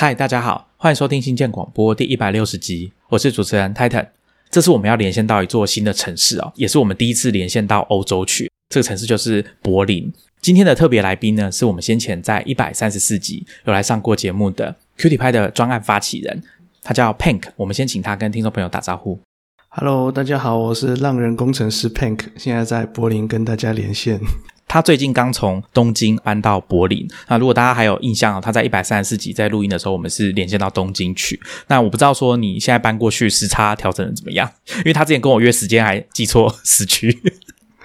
嗨，大家好，欢迎收听新建广播第一百六十集，我是主持人 Titan。这次我们要连线到一座新的城市哦，也是我们第一次连线到欧洲去。这个城市就是柏林。今天的特别来宾呢，是我们先前在一百三十四集有来上过节目的 Cutie 派的专案发起人，他叫 Pink。我们先请他跟听众朋友打招呼。Hello，大家好，我是浪人工程师 Pink，现在在柏林跟大家连线。他最近刚从东京搬到柏林。那如果大家还有印象，他在一百三十四集在录音的时候，我们是连线到东京去。那我不知道说你现在搬过去时差调整的怎么样？因为他之前跟我约时间还记错时区。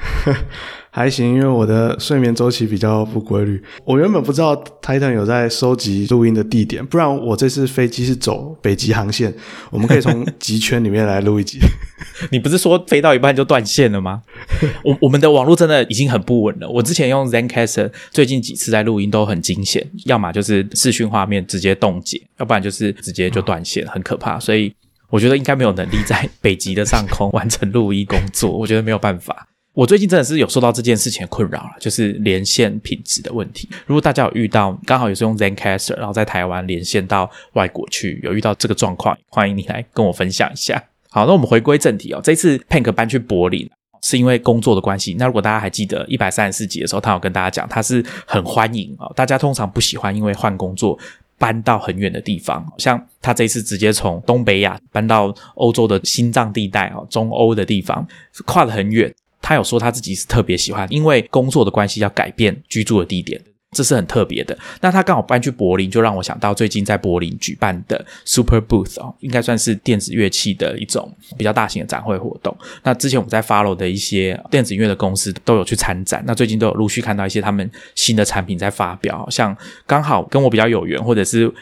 还行，因为我的睡眠周期比较不规律。我原本不知道 Titan 有在收集录音的地点，不然我这次飞机是走北极航线，我们可以从极圈里面来录一集。你不是说飞到一半就断线了吗？我我们的网络真的已经很不稳了。我之前用 ZenCaster，最近几次在录音都很惊险，要么就是视讯画面直接冻结，要不然就是直接就断线，很可怕。所以我觉得应该没有能力在北极的上空完成录音工作，我觉得没有办法。我最近真的是有受到这件事情的困扰了，就是连线品质的问题。如果大家有遇到，刚好也是用 ZenCaster，然后在台湾连线到外国去，有遇到这个状况，欢迎你来跟我分享一下。好，那我们回归正题哦。这次 Pink 搬去柏林是因为工作的关系。那如果大家还记得一百三十四集的时候，他有跟大家讲，他是很欢迎啊。大家通常不喜欢因为换工作搬到很远的地方，像他这次直接从东北亚搬到欧洲的心脏地带啊，中欧的地方，跨得很远。他有说他自己是特别喜欢，因为工作的关系要改变居住的地点，这是很特别的。那他刚好搬去柏林，就让我想到最近在柏林举办的 Super Booth 哦，应该算是电子乐器的一种比较大型的展会活动。那之前我们在 Follow 的一些电子音乐的公司都有去参展，那最近都有陆续看到一些他们新的产品在发表，像刚好跟我比较有缘，或者是。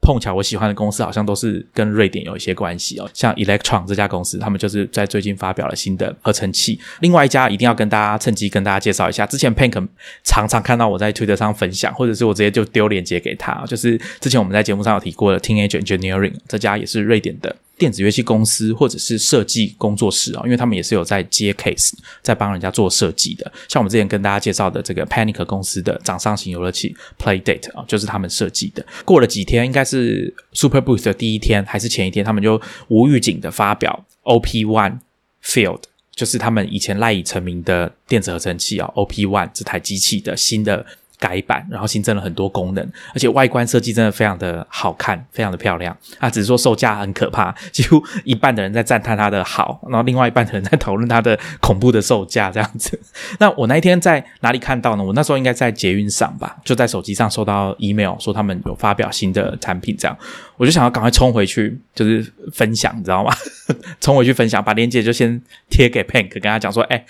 碰巧我喜欢的公司好像都是跟瑞典有一些关系哦，像 Electron 这家公司，他们就是在最近发表了新的合成器。另外一家一定要跟大家趁机跟大家介绍一下，之前 Pink 常常看到我在 Twitter 上分享，或者是我直接就丢链接给他，就是之前我们在节目上有提过的 Teenage Engineering 这家也是瑞典的。电子乐器公司或者是设计工作室啊，因为他们也是有在接 case，在帮人家做设计的。像我们之前跟大家介绍的这个 Panic 公司的掌上型游乐器 Playdate 啊，就是他们设计的。过了几天，应该是 Super Boost 的第一天还是前一天，他们就无预警的发表 OP One Field，就是他们以前赖以成名的电子合成器啊，OP One 这台机器的新的。改版，然后新增了很多功能，而且外观设计真的非常的好看，非常的漂亮。啊，只是说售价很可怕，几乎一半的人在赞叹它的好，然后另外一半的人在讨论它的恐怖的售价这样子。那我那一天在哪里看到呢？我那时候应该在捷运上吧，就在手机上收到 email 说他们有发表新的产品，这样我就想要赶快冲回去，就是分享，你知道吗？冲回去分享，把链接就先贴给 Pink，跟他讲说，哎，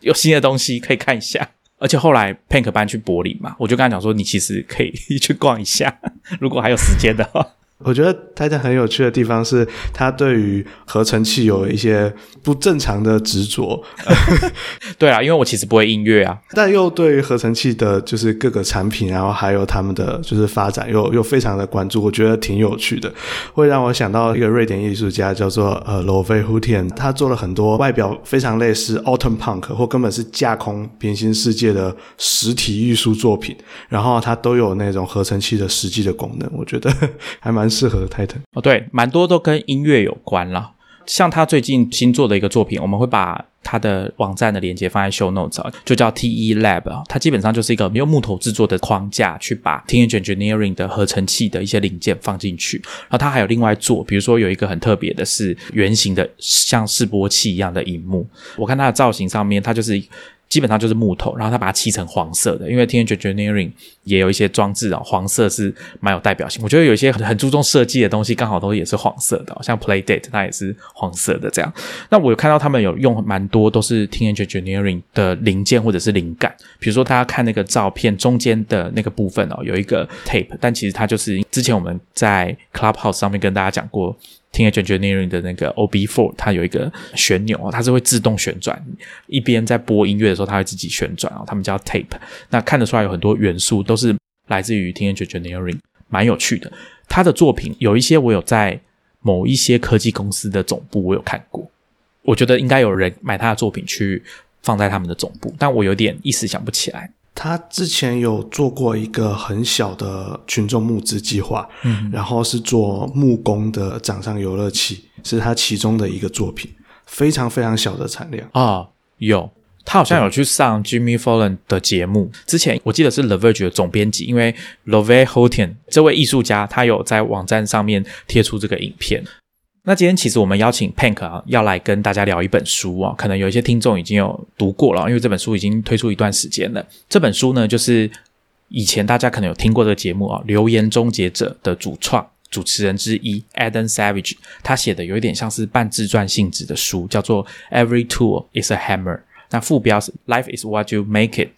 有新的东西可以看一下。而且后来 Pink 搬去柏林嘛，我就跟他讲说，你其实可以 去逛一下，如果还有时间的话。我觉得 Titan 很有趣的地方是，他对于合成器有一些不正常的执着。对啊，因为我其实不会音乐啊，但又对于合成器的，就是各个产品，然后还有他们的就是发展，又又非常的关注。我觉得挺有趣的，会让我想到一个瑞典艺术家叫做呃罗菲胡天，他做了很多外表非常类似 Autumn Punk 或根本是架空平行世界的实体艺术作品，然后它都有那种合成器的实际的功能，我觉得 还蛮。适合 Titan 哦，对，蛮多都跟音乐有关了。像他最近新做的一个作品，我们会把他的网站的链接放在 Show Notes，就叫 TE Lab。它基本上就是一个用木头制作的框架，去把 Teenage Engineering 的合成器的一些零件放进去。然后他还有另外做，比如说有一个很特别的是圆形的像示波器一样的荧幕。我看它的造型上面，它就是。基本上就是木头，然后他把它漆成黄色的，因为 Teenage Engineering 也有一些装置啊，黄色是蛮有代表性。我觉得有一些很很注重设计的东西，刚好都也是黄色的，像 Playdate 它也是黄色的这样。那我有看到他们有用蛮多都是 Teenage Engineering 的零件或者是灵感，比如说大家看那个照片中间的那个部分哦，有一个 tape，但其实它就是之前我们在 Clubhouse 上面跟大家讲过。Teenage Engineering 的那个 OB Four，它有一个旋钮它是会自动旋转，一边在播音乐的时候，它会自己旋转啊。他们叫 Tape，那看得出来有很多元素都是来自于 Teenage Engineering，蛮有趣的。他的作品有一些我有在某一些科技公司的总部我有看过，我觉得应该有人买他的作品去放在他们的总部，但我有点一时想不起来。他之前有做过一个很小的群众募资计划，嗯，然后是做木工的掌上游乐器，是他其中的一个作品，非常非常小的产量啊。有，他好像有去上 Jimmy Fallon 的节目，之前我记得是 The Verge 的总编辑，因为 Love Hoten 这位艺术家，他有在网站上面贴出这个影片。那今天其实我们邀请 Pank 啊，要来跟大家聊一本书啊，可能有一些听众已经有读过了，因为这本书已经推出一段时间了。这本书呢，就是以前大家可能有听过的节目啊，《留言终结者》的主创主持人之一 Adam Savage，他写的有一点像是半自传性质的书，叫做《Every Tool Is a Hammer》，那副标是 “Life Is What You Make It”。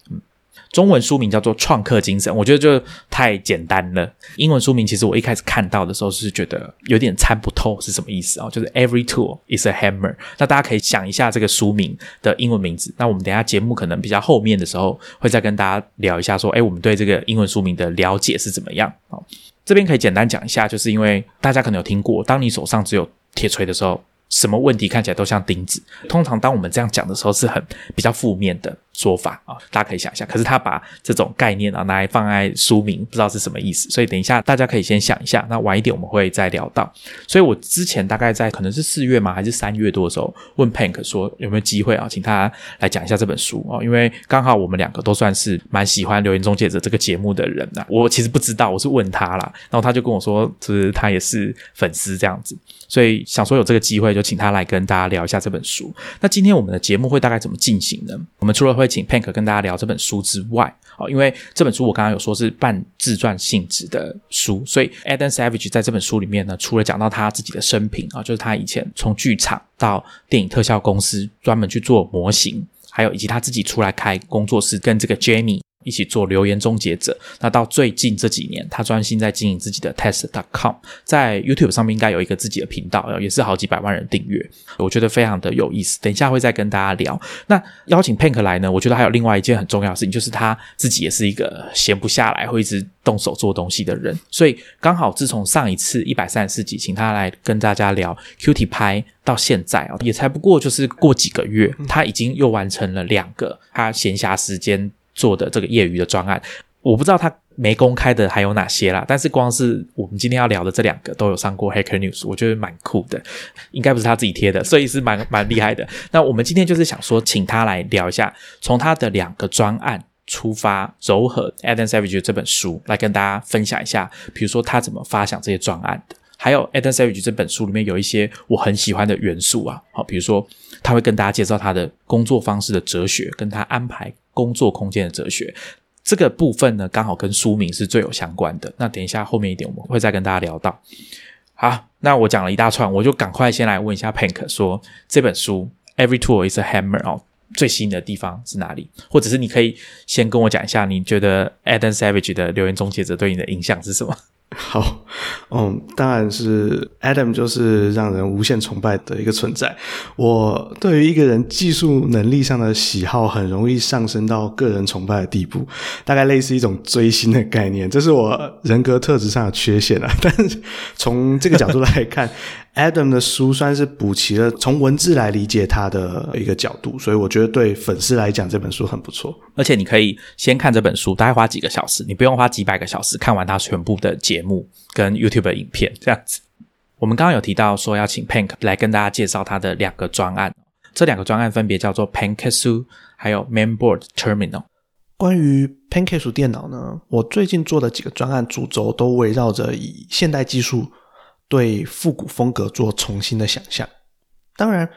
中文书名叫做《创客精神》，我觉得就太简单了。英文书名其实我一开始看到的时候是觉得有点参不透是什么意思啊？就是 Every tool is a hammer。那大家可以想一下这个书名的英文名字。那我们等下节目可能比较后面的时候会再跟大家聊一下，说哎，我们对这个英文书名的了解是怎么样？好，这边可以简单讲一下，就是因为大家可能有听过，当你手上只有铁锤的时候。什么问题看起来都像钉子。通常当我们这样讲的时候，是很比较负面的说法啊，大家可以想一下。可是他把这种概念啊拿来放在书名，不知道是什么意思。所以等一下大家可以先想一下，那晚一点我们会再聊到。所以我之前大概在可能是四月嘛，还是三月多的时候，问 Pank 说有没有机会啊，请他来讲一下这本书啊，因为刚好我们两个都算是蛮喜欢《留言终结者》这个节目的人呐。我其实不知道，我是问他啦，然后他就跟我说，就是他也是粉丝这样子。所以想说有这个机会，就请他来跟大家聊一下这本书。那今天我们的节目会大概怎么进行呢？我们除了会请 Pank 跟大家聊这本书之外，哦，因为这本书我刚刚有说是半自传性质的书，所以 Adam Savage 在这本书里面呢，除了讲到他自己的生平啊，就是他以前从剧场到电影特效公司专门去做模型，还有以及他自己出来开工作室跟这个 Jamie。一起做留言终结者。那到最近这几年，他专心在经营自己的 test.com，在 YouTube 上面应该有一个自己的频道，也是好几百万人订阅。我觉得非常的有意思。等一下会再跟大家聊。那邀请 Pank 来呢？我觉得还有另外一件很重要的事情，就是他自己也是一个闲不下来，会一直动手做东西的人。所以刚好自从上一次一百三十四集，请他来跟大家聊 Qt 拍到现在啊，也才不过就是过几个月，他已经又完成了两个他闲暇时间。做的这个业余的专案，我不知道他没公开的还有哪些啦。但是光是我们今天要聊的这两个都有上过 Hacker News，我觉得蛮酷的。应该不是他自己贴的，所以是蛮蛮厉害的。那我们今天就是想说，请他来聊一下，从他的两个专案出发，柔和 Adam Savage 这本书来跟大家分享一下，比如说他怎么发想这些专案的，还有 Adam Savage 这本书里面有一些我很喜欢的元素啊。好，比如说他会跟大家介绍他的工作方式的哲学，跟他安排。工作空间的哲学这个部分呢，刚好跟书名是最有相关的。那等一下后面一点我们会再跟大家聊到。好，那我讲了一大串，我就赶快先来问一下 Pank，说这本书《Every Tool Is a Hammer》哦，最新的地方是哪里？或者是你可以先跟我讲一下，你觉得 Adam Savage 的留言终结者对你的影响是什么？好，嗯，当然是 Adam，就是让人无限崇拜的一个存在。我对于一个人技术能力上的喜好，很容易上升到个人崇拜的地步，大概类似一种追星的概念。这是我人格特质上的缺陷啊。但是从这个角度来看。Adam 的书算是补齐了从文字来理解他的一个角度，所以我觉得对粉丝来讲这本书很不错。而且你可以先看这本书，大概花几个小时，你不用花几百个小时看完他全部的节目跟 YouTube 影片这样子。我们刚刚有提到说要请 Pank 来跟大家介绍他的两个专案，这两个专案分别叫做 Panksu 还有 Mainboard Terminal。关于 Panksu 电脑呢，我最近做的几个专案主轴都围绕着以现代技术。对复古风格做重新的想象，当然，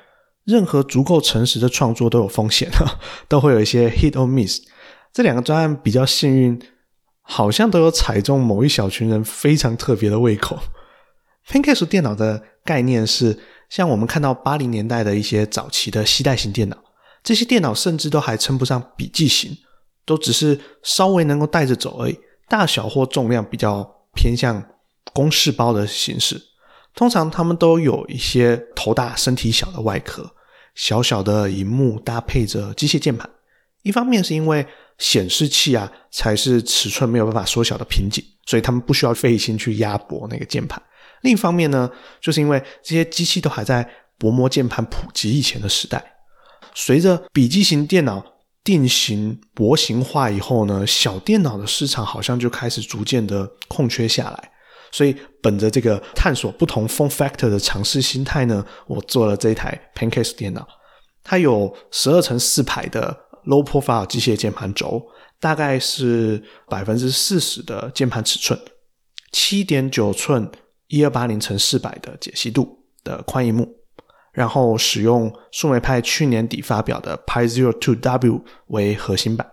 任何足够诚实的创作都有风险啊，都会有一些 hit or miss。这两个专案比较幸运，好像都有踩中某一小群人非常特别的胃口。Pancake 电脑的概念是，像我们看到八零年代的一些早期的携带型电脑，这些电脑甚至都还称不上笔记型，都只是稍微能够带着走而已，大小或重量比较偏向。公式包的形式，通常他们都有一些头大身体小的外壳，小小的荧幕搭配着机械键盘。一方面是因为显示器啊才是尺寸没有办法缩小的瓶颈，所以他们不需要费心去压薄那个键盘。另一方面呢，就是因为这些机器都还在薄膜键盘普及以前的时代，随着笔记型电脑定型薄型化以后呢，小电脑的市场好像就开始逐渐的空缺下来。所以，本着这个探索不同 form factor 的尝试心态呢，我做了这一台 Pancake 电脑。它有十二乘四排的 low profile 机械键盘轴，大概是百分之四十的键盘尺寸，七点九寸一二八零乘四百的解析度的宽银幕，然后使用数媒派去年底发表的 Pi Zero Two W 为核心版。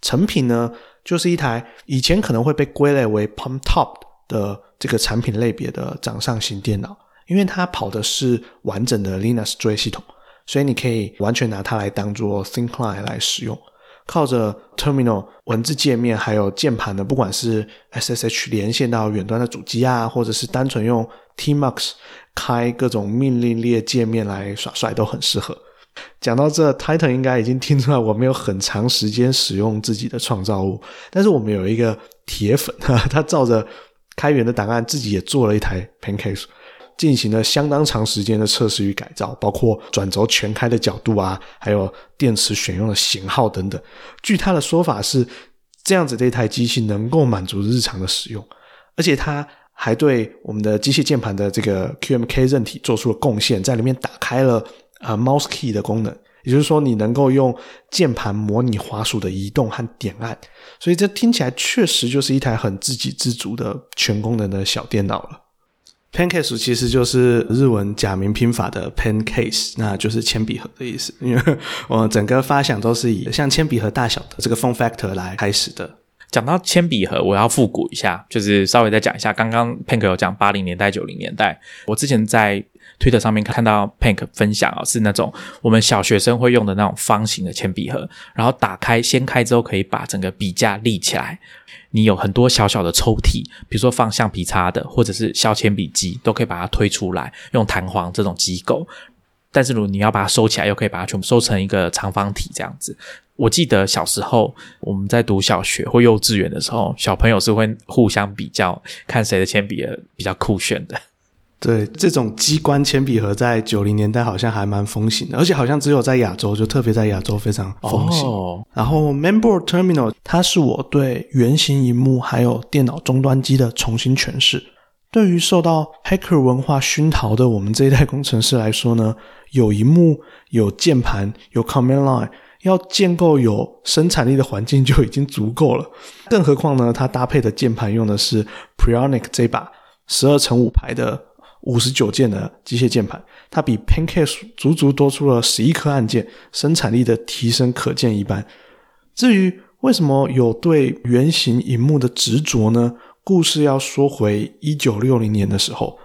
成品呢，就是一台以前可能会被归类为 Palm Top 的。的这个产品类别的掌上型电脑，因为它跑的是完整的 Linux 作业系统，所以你可以完全拿它来当做 Thin Client 来使用。靠着 Terminal 文字界面还有键盘的，不管是 SSH 连线到远端的主机啊，或者是单纯用 Tmux 开各种命令列界面来耍帅，都很适合。讲到这，Titan 应该已经听出来我没有很长时间使用自己的创造物，但是我们有一个铁粉，他照着。开源的档案自己也做了一台 Pancake，进行了相当长时间的测试与改造，包括转轴全开的角度啊，还有电池选用的型号等等。据他的说法是，这样子这台机器能够满足日常的使用，而且他还对我们的机械键盘的这个 QMK 韧体做出了贡献，在里面打开了呃 Mouse Key 的功能。也就是说，你能够用键盘模拟滑鼠的移动和点按，所以这听起来确实就是一台很自给自足的全功能的小电脑了。Pancase 其实就是日文假名拼法的 Pancase，那就是铅笔盒的意思。因为我整个发想都是以像铅笔盒大小的这个 form factor 来开始的。讲到铅笔盒，我要复古一下，就是稍微再讲一下。刚刚 Pank 有讲八零年代、九零年代，我之前在。推特上面看到 Pank 分享啊，是那种我们小学生会用的那种方形的铅笔盒，然后打开掀开之后，可以把整个笔架立起来。你有很多小小的抽屉，比如说放橡皮擦的，或者是削铅笔机，都可以把它推出来，用弹簧这种机构。但是如果你要把它收起来，又可以把它全部收成一个长方体这样子。我记得小时候我们在读小学或幼稚园的时候，小朋友是会互相比较，看谁的铅笔比较酷炫的。对，这种机关铅笔盒在九零年代好像还蛮风行的，而且好像只有在亚洲，就特别在亚洲非常风行。然后，Mainboard Terminal 它是我对圆形荧幕还有电脑终端机的重新诠释。对于受到 Hacker 文化熏陶的我们这一代工程师来说呢，有荧幕、有键盘、有 Command Line，要建构有生产力的环境就已经足够了。更何况呢，它搭配的键盘用的是 Prionic 这把十二乘五排的。五十九键的机械键盘，它比 Pancake 足足多出了十一颗按键，生产力的提升可见一斑。至于为什么有对圆形荧幕的执着呢？故事要说回一九六零年的时候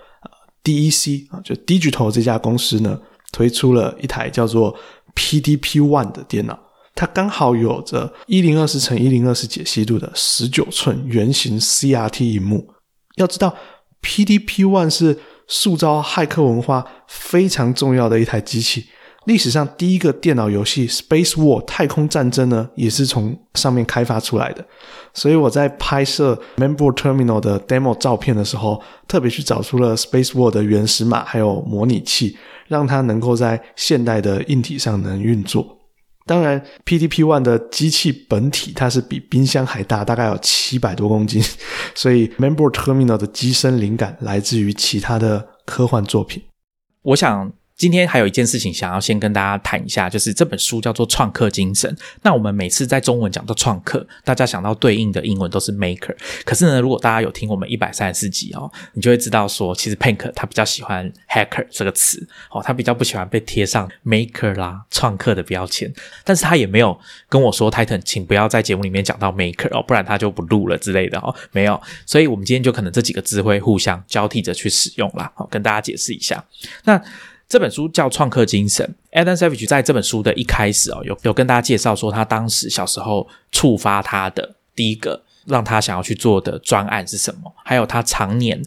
，，DEC 啊，就 Digital 这家公司呢，推出了一台叫做 PDP One 的电脑，它刚好有着一零二四乘一零二四解析度的十九寸圆形 CRT 荧幕。要知道，PDP One 是塑造骇客文化非常重要的一台机器，历史上第一个电脑游戏《Space War》太空战争呢，也是从上面开发出来的。所以我在拍摄 Member Terminal 的 demo 照片的时候，特别去找出了《Space War》的原始码还有模拟器，让它能够在现代的硬体上能运作。当然，PDP One 的机器本体它是比冰箱还大，大概有七百多公斤，所以 Member Terminal 的机身灵感来自于其他的科幻作品。我想。今天还有一件事情想要先跟大家谈一下，就是这本书叫做《创客精神》。那我们每次在中文讲到创客，大家想到对应的英文都是 maker。可是呢，如果大家有听我们一百三十四集哦，你就会知道说，其实 Pink 他比较喜欢 hacker 这个词哦，他比较不喜欢被贴上 maker 啦、创客的标签。但是他也没有跟我说，Titan，请不要在节目里面讲到 maker 哦，不然他就不录了之类的哦。没有，所以我们今天就可能这几个字会互相交替着去使用啦。好，跟大家解释一下。那这本书叫《创客精神》，Adam Savage 在这本书的一开始哦，有有跟大家介绍说，他当时小时候触发他的第一个让他想要去做的专案是什么，还有他常年。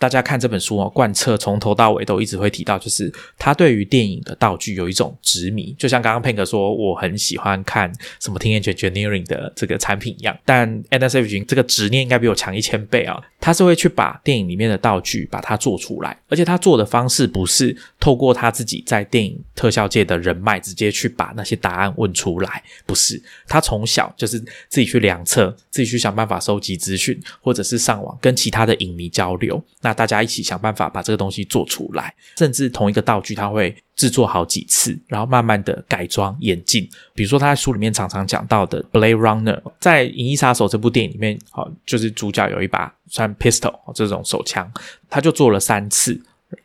大家看这本书哦，贯彻从头到尾都一直会提到，就是他对于电影的道具有一种执迷，就像刚刚 Pink 说，我很喜欢看什么 t e e n g e n e e r i n g 的这个产品一样。但 Adam Savage 这个执念应该比我强一千倍啊！他是会去把电影里面的道具把它做出来，而且他做的方式不是透过他自己在电影特效界的人脉直接去把那些答案问出来，不是他从小就是自己去量测，自己去想办法收集资讯，或者是上网跟其他的影迷交流，那大家一起想办法把这个东西做出来，甚至同一个道具他会。制作好几次，然后慢慢的改装演进。比如说，他在书里面常常讲到的《Blade Runner》，在《银翼杀手》这部电影里面，好，就是主角有一把算 pistol 这种手枪，他就做了三次，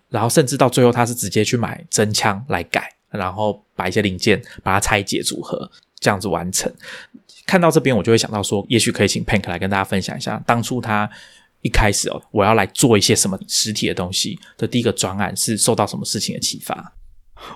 然后甚至到最后，他是直接去买真枪来改，然后把一些零件把它拆解组合，这样子完成。看到这边，我就会想到说，也许可以请 Pank 来跟大家分享一下，当初他一开始哦，我要来做一些什么实体的东西的第一个专案是受到什么事情的启发。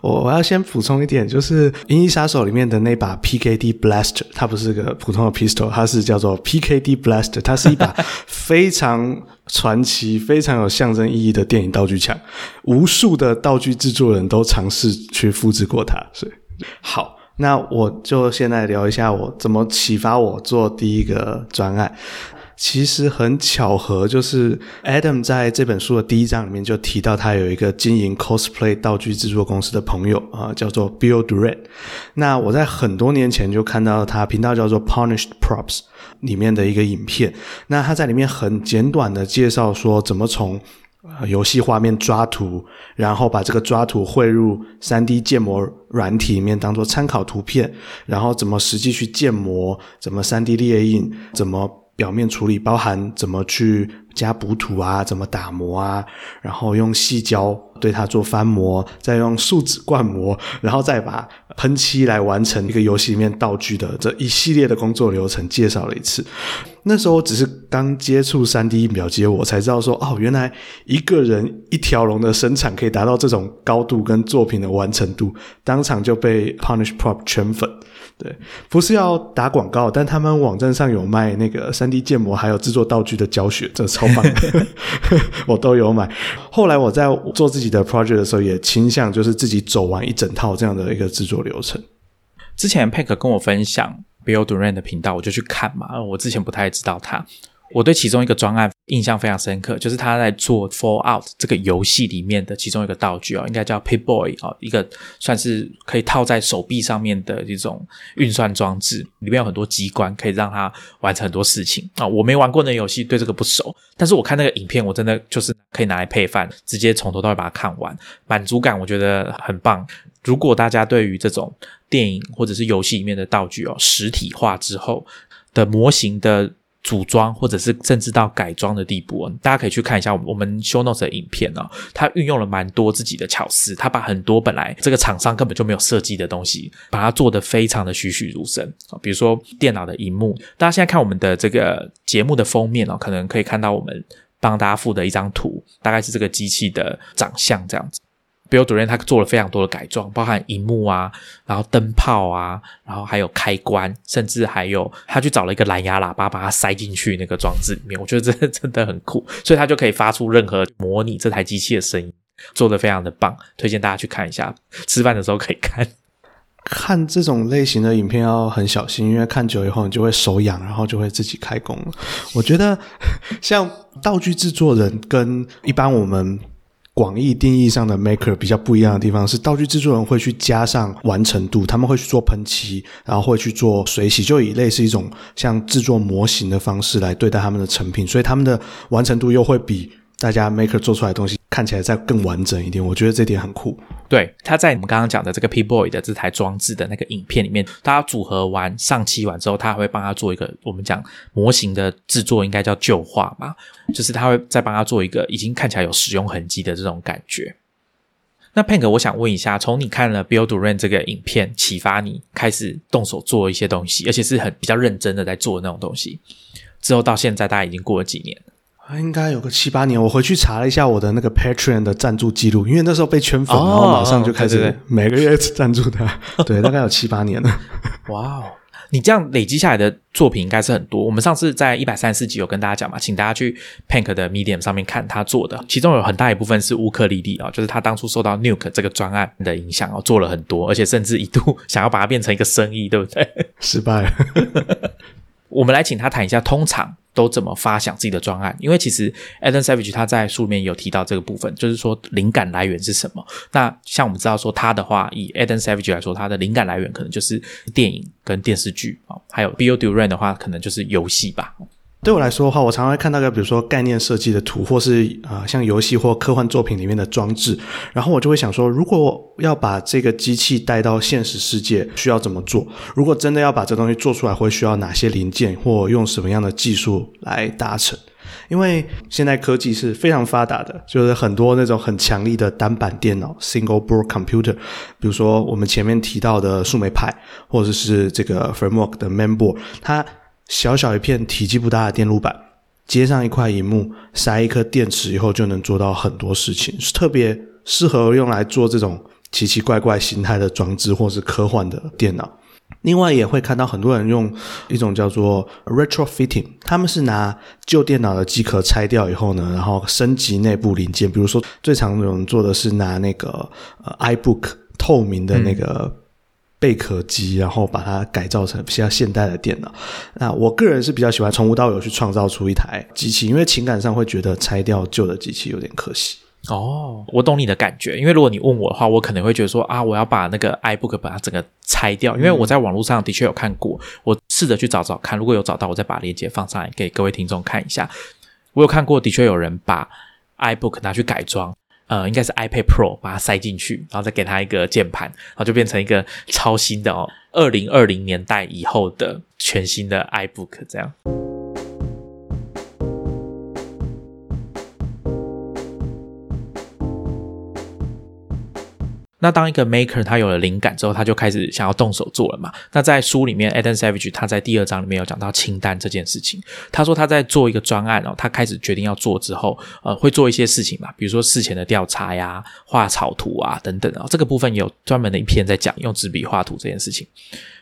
我我要先补充一点，就是《银翼杀手》里面的那把 PKD Blaster，它不是个普通的 pistol，它是叫做 PKD Blaster，它是一把 非常传奇、非常有象征意义的电影道具枪。无数的道具制作人都尝试去复制过它。所以，好，那我就现在聊一下我怎么启发我做第一个专案。其实很巧合，就是 Adam 在这本书的第一章里面就提到，他有一个经营 cosplay 道具制作公司的朋友啊，叫做 Bill Durant。那我在很多年前就看到他频道叫做 Punished Props 里面的一个影片，那他在里面很简短的介绍说，怎么从游戏画面抓图，然后把这个抓图汇入 3D 建模软体里面当做参考图片，然后怎么实际去建模，怎么 3D 列印，怎么。表面处理包含怎么去加补土啊，怎么打磨啊，然后用细胶对它做翻模，再用树脂灌模，然后再把喷漆来完成一个游戏里面道具的这一系列的工作流程介绍了一次。那时候我只是刚接触三 D 印表机，我才知道说哦，原来一个人一条龙的生产可以达到这种高度跟作品的完成度，当场就被 Punish Prop 圈粉。对，不是要打广告，但他们网站上有卖那个三 D 建模，还有制作道具的教学，这超棒，我都有买。后来我在做自己的 project 的时候，也倾向就是自己走完一整套这样的一个制作流程。之前 Pack 跟我分享 Bill Durant 的频道，我就去看嘛，我之前不太知道他。我对其中一个专案印象非常深刻，就是他在做《Fallout》这个游戏里面的其中一个道具哦，应该叫 Pip Boy 哦，一个算是可以套在手臂上面的这种运算装置，里面有很多机关，可以让它完成很多事情啊。我没玩过那游戏，对这个不熟，但是我看那个影片，我真的就是可以拿来配饭，直接从头到尾把它看完，满足感我觉得很棒。如果大家对于这种电影或者是游戏里面的道具哦，实体化之后的模型的。组装或者是甚至到改装的地步，大家可以去看一下我们 show notes 的影片哦。他运用了蛮多自己的巧思，他把很多本来这个厂商根本就没有设计的东西，把它做得非常的栩栩如生。比如说电脑的荧幕，大家现在看我们的这个节目的封面哦，可能可以看到我们帮大家附的一张图，大概是这个机器的长相这样子。Bill d u r a n 他做了非常多的改装，包含荧幕啊，然后灯泡啊，然后还有开关，甚至还有他去找了一个蓝牙喇叭，把它塞进去那个装置里面。我觉得这真的很酷，所以他就可以发出任何模拟这台机器的声音，做的非常的棒，推荐大家去看一下。吃饭的时候可以看。看这种类型的影片要很小心，因为看久以后你就会手痒，然后就会自己开工了。我觉得像道具制作人跟一般我们。广义定义上的 maker 比较不一样的地方是，道具制作人会去加上完成度，他们会去做喷漆，然后会去做水洗，就以类似一种像制作模型的方式来对待他们的成品，所以他们的完成度又会比。大家 maker 做出来的东西看起来再更完整一点，我觉得这点很酷。对，他在我们刚刚讲的这个 P Boy 的这台装置的那个影片里面，大家组合完上漆完之后，他会帮他做一个我们讲模型的制作，应该叫旧化嘛，就是他会再帮他做一个已经看起来有使用痕迹的这种感觉。那 Pank，我想问一下，从你看了 Bill Duran 这个影片启发你开始动手做一些东西，而且是很比较认真的在做那种东西，之后到现在大概已经过了几年？应该有个七八年，我回去查了一下我的那个 Patreon 的赞助记录，因为那时候被圈粉，然后马上就开始每个月赞助他。对，大概有七八年了。哇哦，你这样累积下来的作品应该是很多。我们上次在一百三十集有跟大家讲嘛，请大家去 Pank 的 Medium 上面看他做的，其中有很大一部分是乌克丽丽啊，就是他当初受到 Nuke 这个专案的影响哦，做了很多，而且甚至一度想要把它变成一个生意，对不对？失败了。我们来请他谈一下，通常。都怎么发想自己的专案？因为其实 Adam Savage 他在书里面有提到这个部分，就是说灵感来源是什么。那像我们知道说他的话，以 Adam Savage 来说，他的灵感来源可能就是电影跟电视剧啊，还有 Bill Duran 的话，可能就是游戏吧。对我来说的话，我常常会看到个，比如说概念设计的图，或是啊像游戏或科幻作品里面的装置，然后我就会想说，如果要把这个机器带到现实世界，需要怎么做？如果真的要把这东西做出来，会需要哪些零件，或用什么样的技术来达成？因为现在科技是非常发达的，就是很多那种很强力的单板电脑 （single board computer），比如说我们前面提到的树莓派，或者是这个 Framework 的 Mainboard，它。小小一片体积不大的电路板，接上一块荧幕，塞一颗电池以后，就能做到很多事情，是特别适合用来做这种奇奇怪怪形态的装置，或是科幻的电脑。另外，也会看到很多人用一种叫做 retrofitting，他们是拿旧电脑的机壳拆掉以后呢，然后升级内部零件。比如说，最常有人做的是拿那个呃 iBook 透明的那个。贝壳机，然后把它改造成比较现代的电脑。那我个人是比较喜欢从无到有去创造出一台机器，因为情感上会觉得拆掉旧的机器有点可惜。哦，我懂你的感觉。因为如果你问我的话，我可能会觉得说啊，我要把那个 iBook 把它整个拆掉。因为我在网络上的确有看过，我试着去找找看，如果有找到，我再把链接放上来给各位听众看一下。我有看过，的确有人把 iBook 拿去改装。呃，应该是 iPad Pro 把它塞进去，然后再给它一个键盘，然后就变成一个超新的哦，二零二零年代以后的全新的 iBook 这样。那当一个 maker 他有了灵感之后，他就开始想要动手做了嘛。那在书里面，Adam Savage 他在第二章里面有讲到清单这件事情。他说他在做一个专案哦，他开始决定要做之后，呃，会做一些事情嘛，比如说事前的调查呀、画草图啊等等啊。这个部分有专门的一篇在讲用纸笔画图这件事情。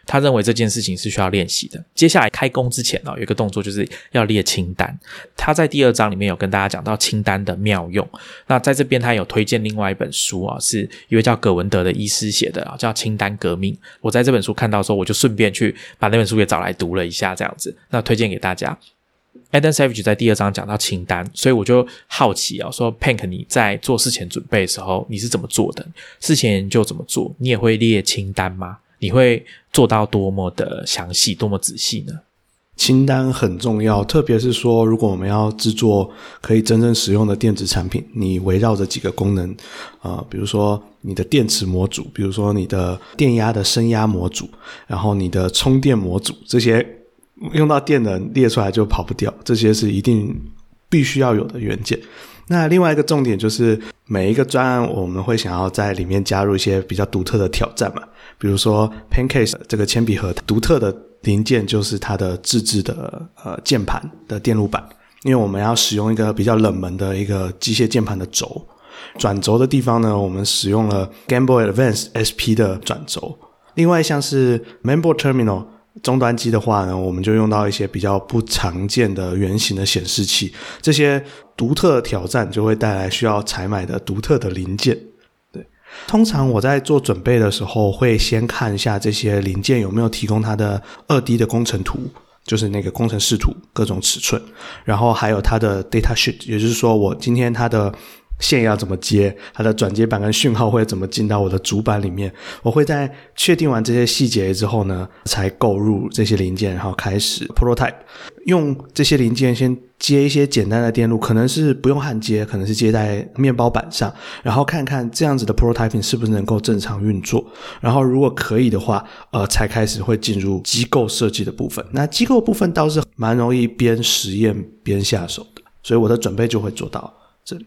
他认为这件事情是需要练习的。接下来开工之前呢，有一个动作就是要列清单。他在第二章里面有跟大家讲到清单的妙用。那在这边他有推荐另外一本书啊，是一位叫葛文德的医师写的啊，叫《清单革命》。我在这本书看到时候，我就顺便去把那本书也找来读了一下，这样子，那推荐给大家。Adam Savage 在第二章讲到清单，所以我就好奇啊，说 Pank 你在做事前准备的时候你是怎么做的？事前研究怎么做？你也会列清单吗？你会做到多么的详细、多么仔细呢？清单很重要，特别是说，如果我们要制作可以真正使用的电子产品，你围绕着几个功能啊，比如说你的电池模组，比如说你的电压的升压模组，然后你的充电模组，这些用到电能列出来就跑不掉，这些是一定必须要有的元件。那另外一个重点就是，每一个专案我们会想要在里面加入一些比较独特的挑战嘛。比如说，Pancake 这个铅笔盒独特的零件就是它的自制的呃键盘的电路板，因为我们要使用一个比较冷门的一个机械键盘的轴，转轴的地方呢，我们使用了 Game Boy Advance SP 的转轴。另外像是 Mainboard Terminal 终端机的话呢，我们就用到一些比较不常见的圆形的显示器，这些独特的挑战就会带来需要采买的独特的零件。通常我在做准备的时候，会先看一下这些零件有没有提供它的二 D 的工程图，就是那个工程视图，各种尺寸，然后还有它的 data sheet，也就是说我今天它的。线要怎么接？它的转接板跟讯号会怎么进到我的主板里面？我会在确定完这些细节之后呢，才购入这些零件，然后开始 prototype。用这些零件先接一些简单的电路，可能是不用焊接，可能是接在面包板上，然后看看这样子的 prototyping 是不是能够正常运作。然后如果可以的话，呃，才开始会进入机构设计的部分。那机构部分倒是蛮容易边实验边下手的，所以我的准备就会做到这里。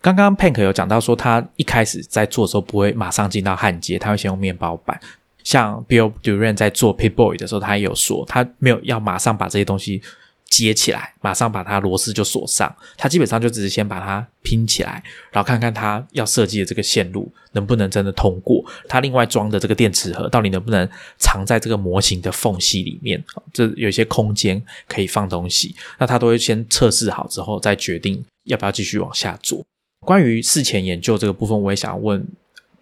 刚刚 Pank 有讲到说，他一开始在做的时候不会马上进到焊接，他会先用面包板。像 Bill Duran 在做 Pit Boy 的时候，他也有说，他没有要马上把这些东西接起来，马上把它螺丝就锁上。他基本上就只是先把它拼起来，然后看看他要设计的这个线路能不能真的通过。他另外装的这个电池盒到底能不能藏在这个模型的缝隙里面？这有一些空间可以放东西，那他都会先测试好之后再决定要不要继续往下做。关于事前研究这个部分，我也想问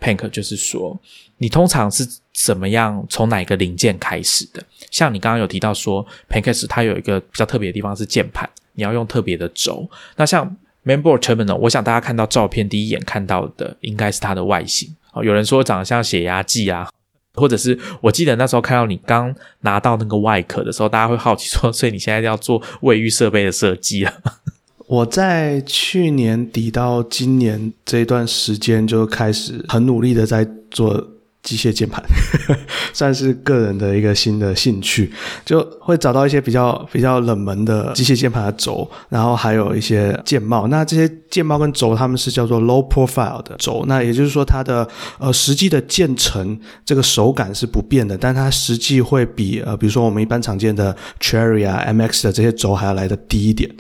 Pank 就是说，你通常是怎么样从哪个零件开始的？像你刚刚有提到说，Pank 它有一个比较特别的地方是键盘，你要用特别的轴。那像 Mainboard Terminal，我想大家看到照片第一眼看到的应该是它的外形。有人说长得像血压计啊，或者是我记得那时候看到你刚拿到那个外壳的时候，大家会好奇说，所以你现在要做卫浴设备的设计了？我在去年底到今年这段时间就开始很努力的在做。机械键盘 算是个人的一个新的兴趣，就会找到一些比较比较冷门的机械键盘的轴，然后还有一些键帽。那这些键帽跟轴，他们是叫做 low profile 的轴。那也就是说，它的呃实际的键程这个手感是不变的，但它实际会比呃比如说我们一般常见的 Cherry 啊 MX 的这些轴还要来的低一点。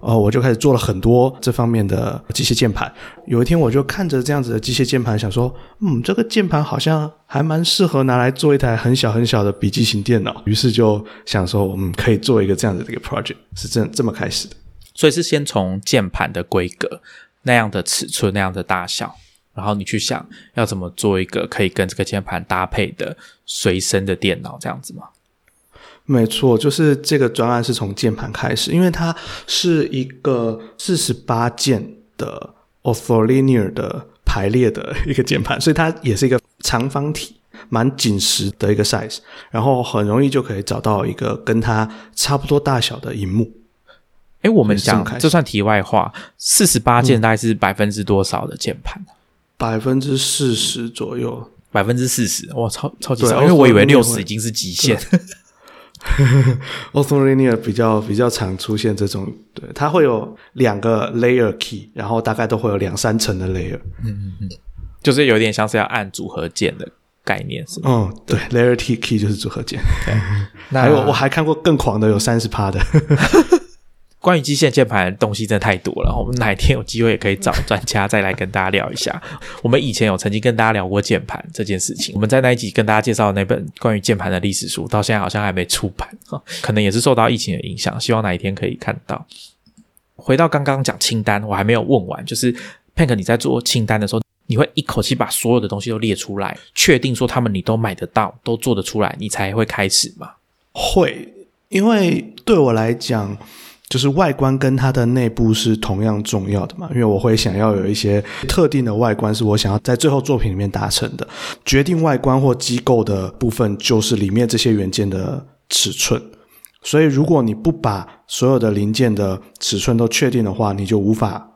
呃，我就开始做了很多这方面的机械键盘。有一天，我就看着这样子的机械键盘，想说，嗯，这个键盘好像。还蛮适合拿来做一台很小很小的笔记型电脑，于是就想说，我们可以做一个这样子的一个 project，是这这么开始的。所以是先从键盘的规格那样的尺寸、那样的大小，然后你去想要怎么做一个可以跟这个键盘搭配的随身的电脑，这样子吗？没错，就是这个专案是从键盘开始，因为它是一个四十八键的 ortholinear 的。排列的一个键盘，所以它也是一个长方体，蛮紧实的一个 size，然后很容易就可以找到一个跟它差不多大小的荧幕。哎，我们讲这算题外话，四十八键大概是百分之多少的键盘？百分之四十左右，百分之四十，哇，超超级少，因为我以为六十已经是极限。Ortholinear 比较比较常出现这种，对，它会有两个 layer key，然后大概都会有两三层的 layer，嗯嗯嗯，就是有点像是要按组合键的概念，是吗？嗯，对，layer T key 就是组合键。还有我还看过更狂的，有三十趴的。关于机械键盘的东西真的太多了，我们哪一天有机会也可以找专家再来跟大家聊一下。我们以前有曾经跟大家聊过键盘这件事情，我们在那一集跟大家介绍那本关于键盘的历史书，到现在好像还没出版可能也是受到疫情的影响。希望哪一天可以看到。回到刚刚讲清单，我还没有问完，就是 Pank，你在做清单的时候，你会一口气把所有的东西都列出来，确定说他们你都买得到，都做得出来，你才会开始吗？会，因为对我来讲。就是外观跟它的内部是同样重要的嘛？因为我会想要有一些特定的外观是我想要在最后作品里面达成的。决定外观或机构的部分就是里面这些元件的尺寸。所以如果你不把所有的零件的尺寸都确定的话，你就无法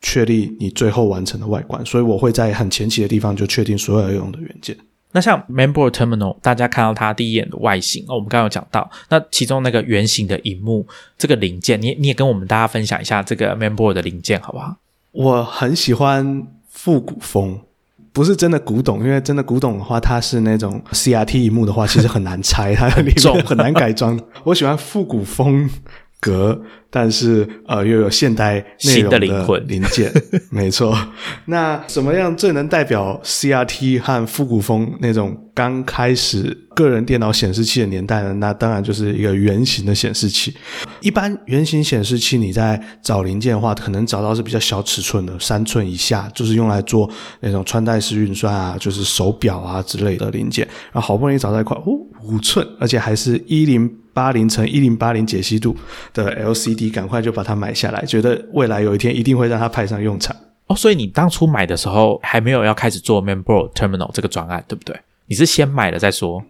确立你最后完成的外观。所以我会在很前期的地方就确定所有要用的元件。那像 Mainboard Terminal，大家看到它第一眼的外形哦，我们刚刚有讲到，那其中那个圆形的荧幕这个零件，你你也跟我们大家分享一下这个 Mainboard 的零件好不好？我很喜欢复古风，不是真的古董，因为真的古董的话，它是那种 CRT 荧幕的话，其实很难拆，它里面很难改装。我喜欢复古风格。但是呃，又有现代内容的零件，没错。那什么样最能代表 CRT 和复古风那种刚开始个人电脑显示器的年代呢？那当然就是一个圆形的显示器。一般圆形显示器你在找零件的话，可能找到是比较小尺寸的，三寸以下，就是用来做那种穿戴式运算啊，就是手表啊之类的零件。然后好不容易找到一块，哦，五寸，而且还是一零。八零乘一零八零解析度的 LCD，赶快就把它买下来，觉得未来有一天一定会让它派上用场。哦，所以你当初买的时候还没有要开始做 Mainboard Terminal 这个专案，对不对？你是先买了再说。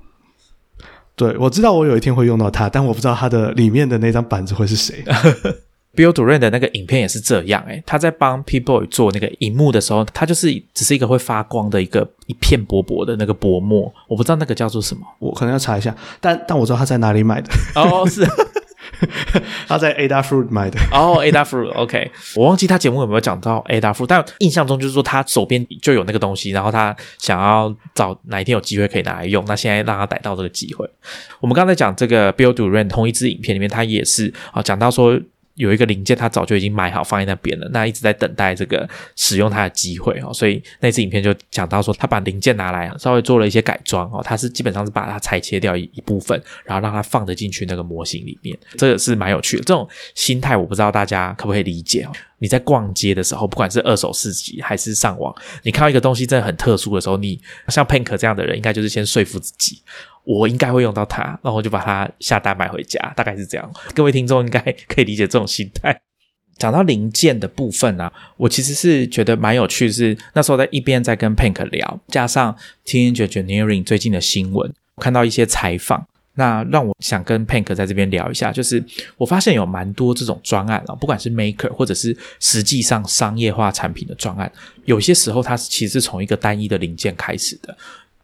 对，我知道我有一天会用到它，但我不知道它的里面的那张板子会是谁。Bill Durant 的那个影片也是这样，诶他在帮 People 做那个荧幕的时候，他就是只是一个会发光的一个一片薄薄的那个薄膜，我不知道那个叫做什么，我可能要查一下，但但我知道他在哪里买的。哦，是 他在 Adafruit 买的。哦，Adafruit，OK，我忘记他节目有没有讲到 Adafruit，但印象中就是说他手边就有那个东西，然后他想要找哪一天有机会可以拿来用，那现在让他逮到这个机会。我们刚才讲这个 Bill Durant 同一支影片里面，他也是啊讲到说。有一个零件，他早就已经买好放在那边了，那一直在等待这个使用它的机会哦。所以那次影片就讲到说，他把零件拿来稍微做了一些改装哦，他是基本上是把它裁切掉一部分，然后让它放得进去那个模型里面，这个是蛮有趣的。这种心态我不知道大家可不可以理解哦。你在逛街的时候，不管是二手市集还是上网，你看到一个东西真的很特殊的时候，你像 Pink 这样的人，应该就是先说服自己。我应该会用到它，然后我就把它下单买回家，大概是这样。各位听众应该可以理解这种心态。讲到零件的部分啊，我其实是觉得蛮有趣，是那时候在一边在跟 Pink 聊，加上 Teenage Engineering 最近的新闻，看到一些采访，那让我想跟 Pink 在这边聊一下，就是我发现有蛮多这种专案啊，不管是 Maker 或者是实际上商业化产品的专案，有些时候它是其实是从一个单一的零件开始的。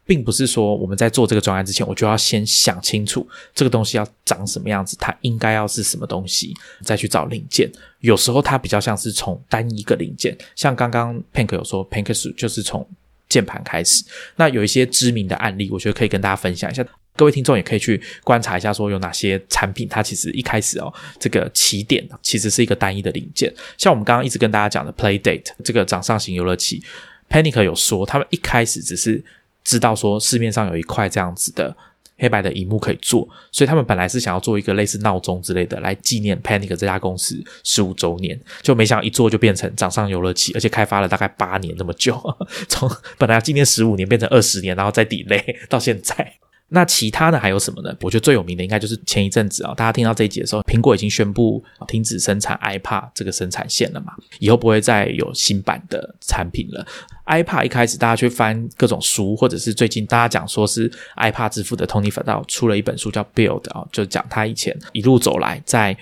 并不是说我们在做这个专案之前，我就要先想清楚这个东西要长什么样子，它应该要是什么东西，再去找零件。有时候它比较像是从单一个零件，像刚刚 Pink 有说，Pink 就是从键盘开始。那有一些知名的案例，我觉得可以跟大家分享一下。各位听众也可以去观察一下，说有哪些产品，它其实一开始哦，这个起点其实是一个单一的零件。像我们刚刚一直跟大家讲的 Playdate 这个掌上型游乐器，Panic 有说，他们一开始只是。知道说市面上有一块这样子的黑白的荧幕可以做，所以他们本来是想要做一个类似闹钟之类的来纪念 Panic 这家公司十五周年，就没想一做就变成掌上游乐器，而且开发了大概八年那么久，从本来要纪念十五年变成二十年，然后再 delay 到现在。那其他的还有什么呢？我觉得最有名的应该就是前一阵子啊，大家听到这一集的时候，苹果已经宣布停止生产 iPad 这个生产线了嘛，以后不会再有新版的产品了。iPad 一开始大家去翻各种书，或者是最近大家讲说是 iPad 之父的 Tony Fadell 出了一本书叫 Build 啊，就讲他以前一路走来在。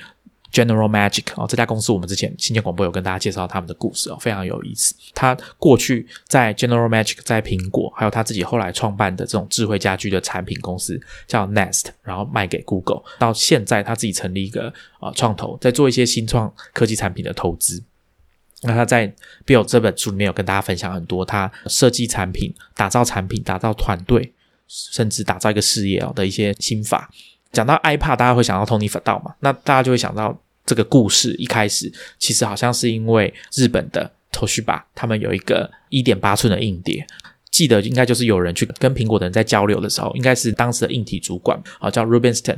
General Magic 哦，这家公司我们之前新建广播有跟大家介绍他们的故事哦，非常有意思。他过去在 General Magic，在苹果，还有他自己后来创办的这种智慧家居的产品公司叫 Nest，然后卖给 Google。到现在他自己成立一个啊创投，在做一些新创科技产品的投资。那他在 Bill 这本书里面有跟大家分享很多他设计产品、打造产品、打造团队，甚至打造一个事业哦的一些心法。讲到 iPad，大家会想到 Tony Fadell 嘛？那大家就会想到这个故事一开始其实好像是因为日本的 Toshiba 他们有一个一点八寸的硬碟，记得应该就是有人去跟苹果的人在交流的时候，应该是当时的硬体主管啊叫 Rubinstein，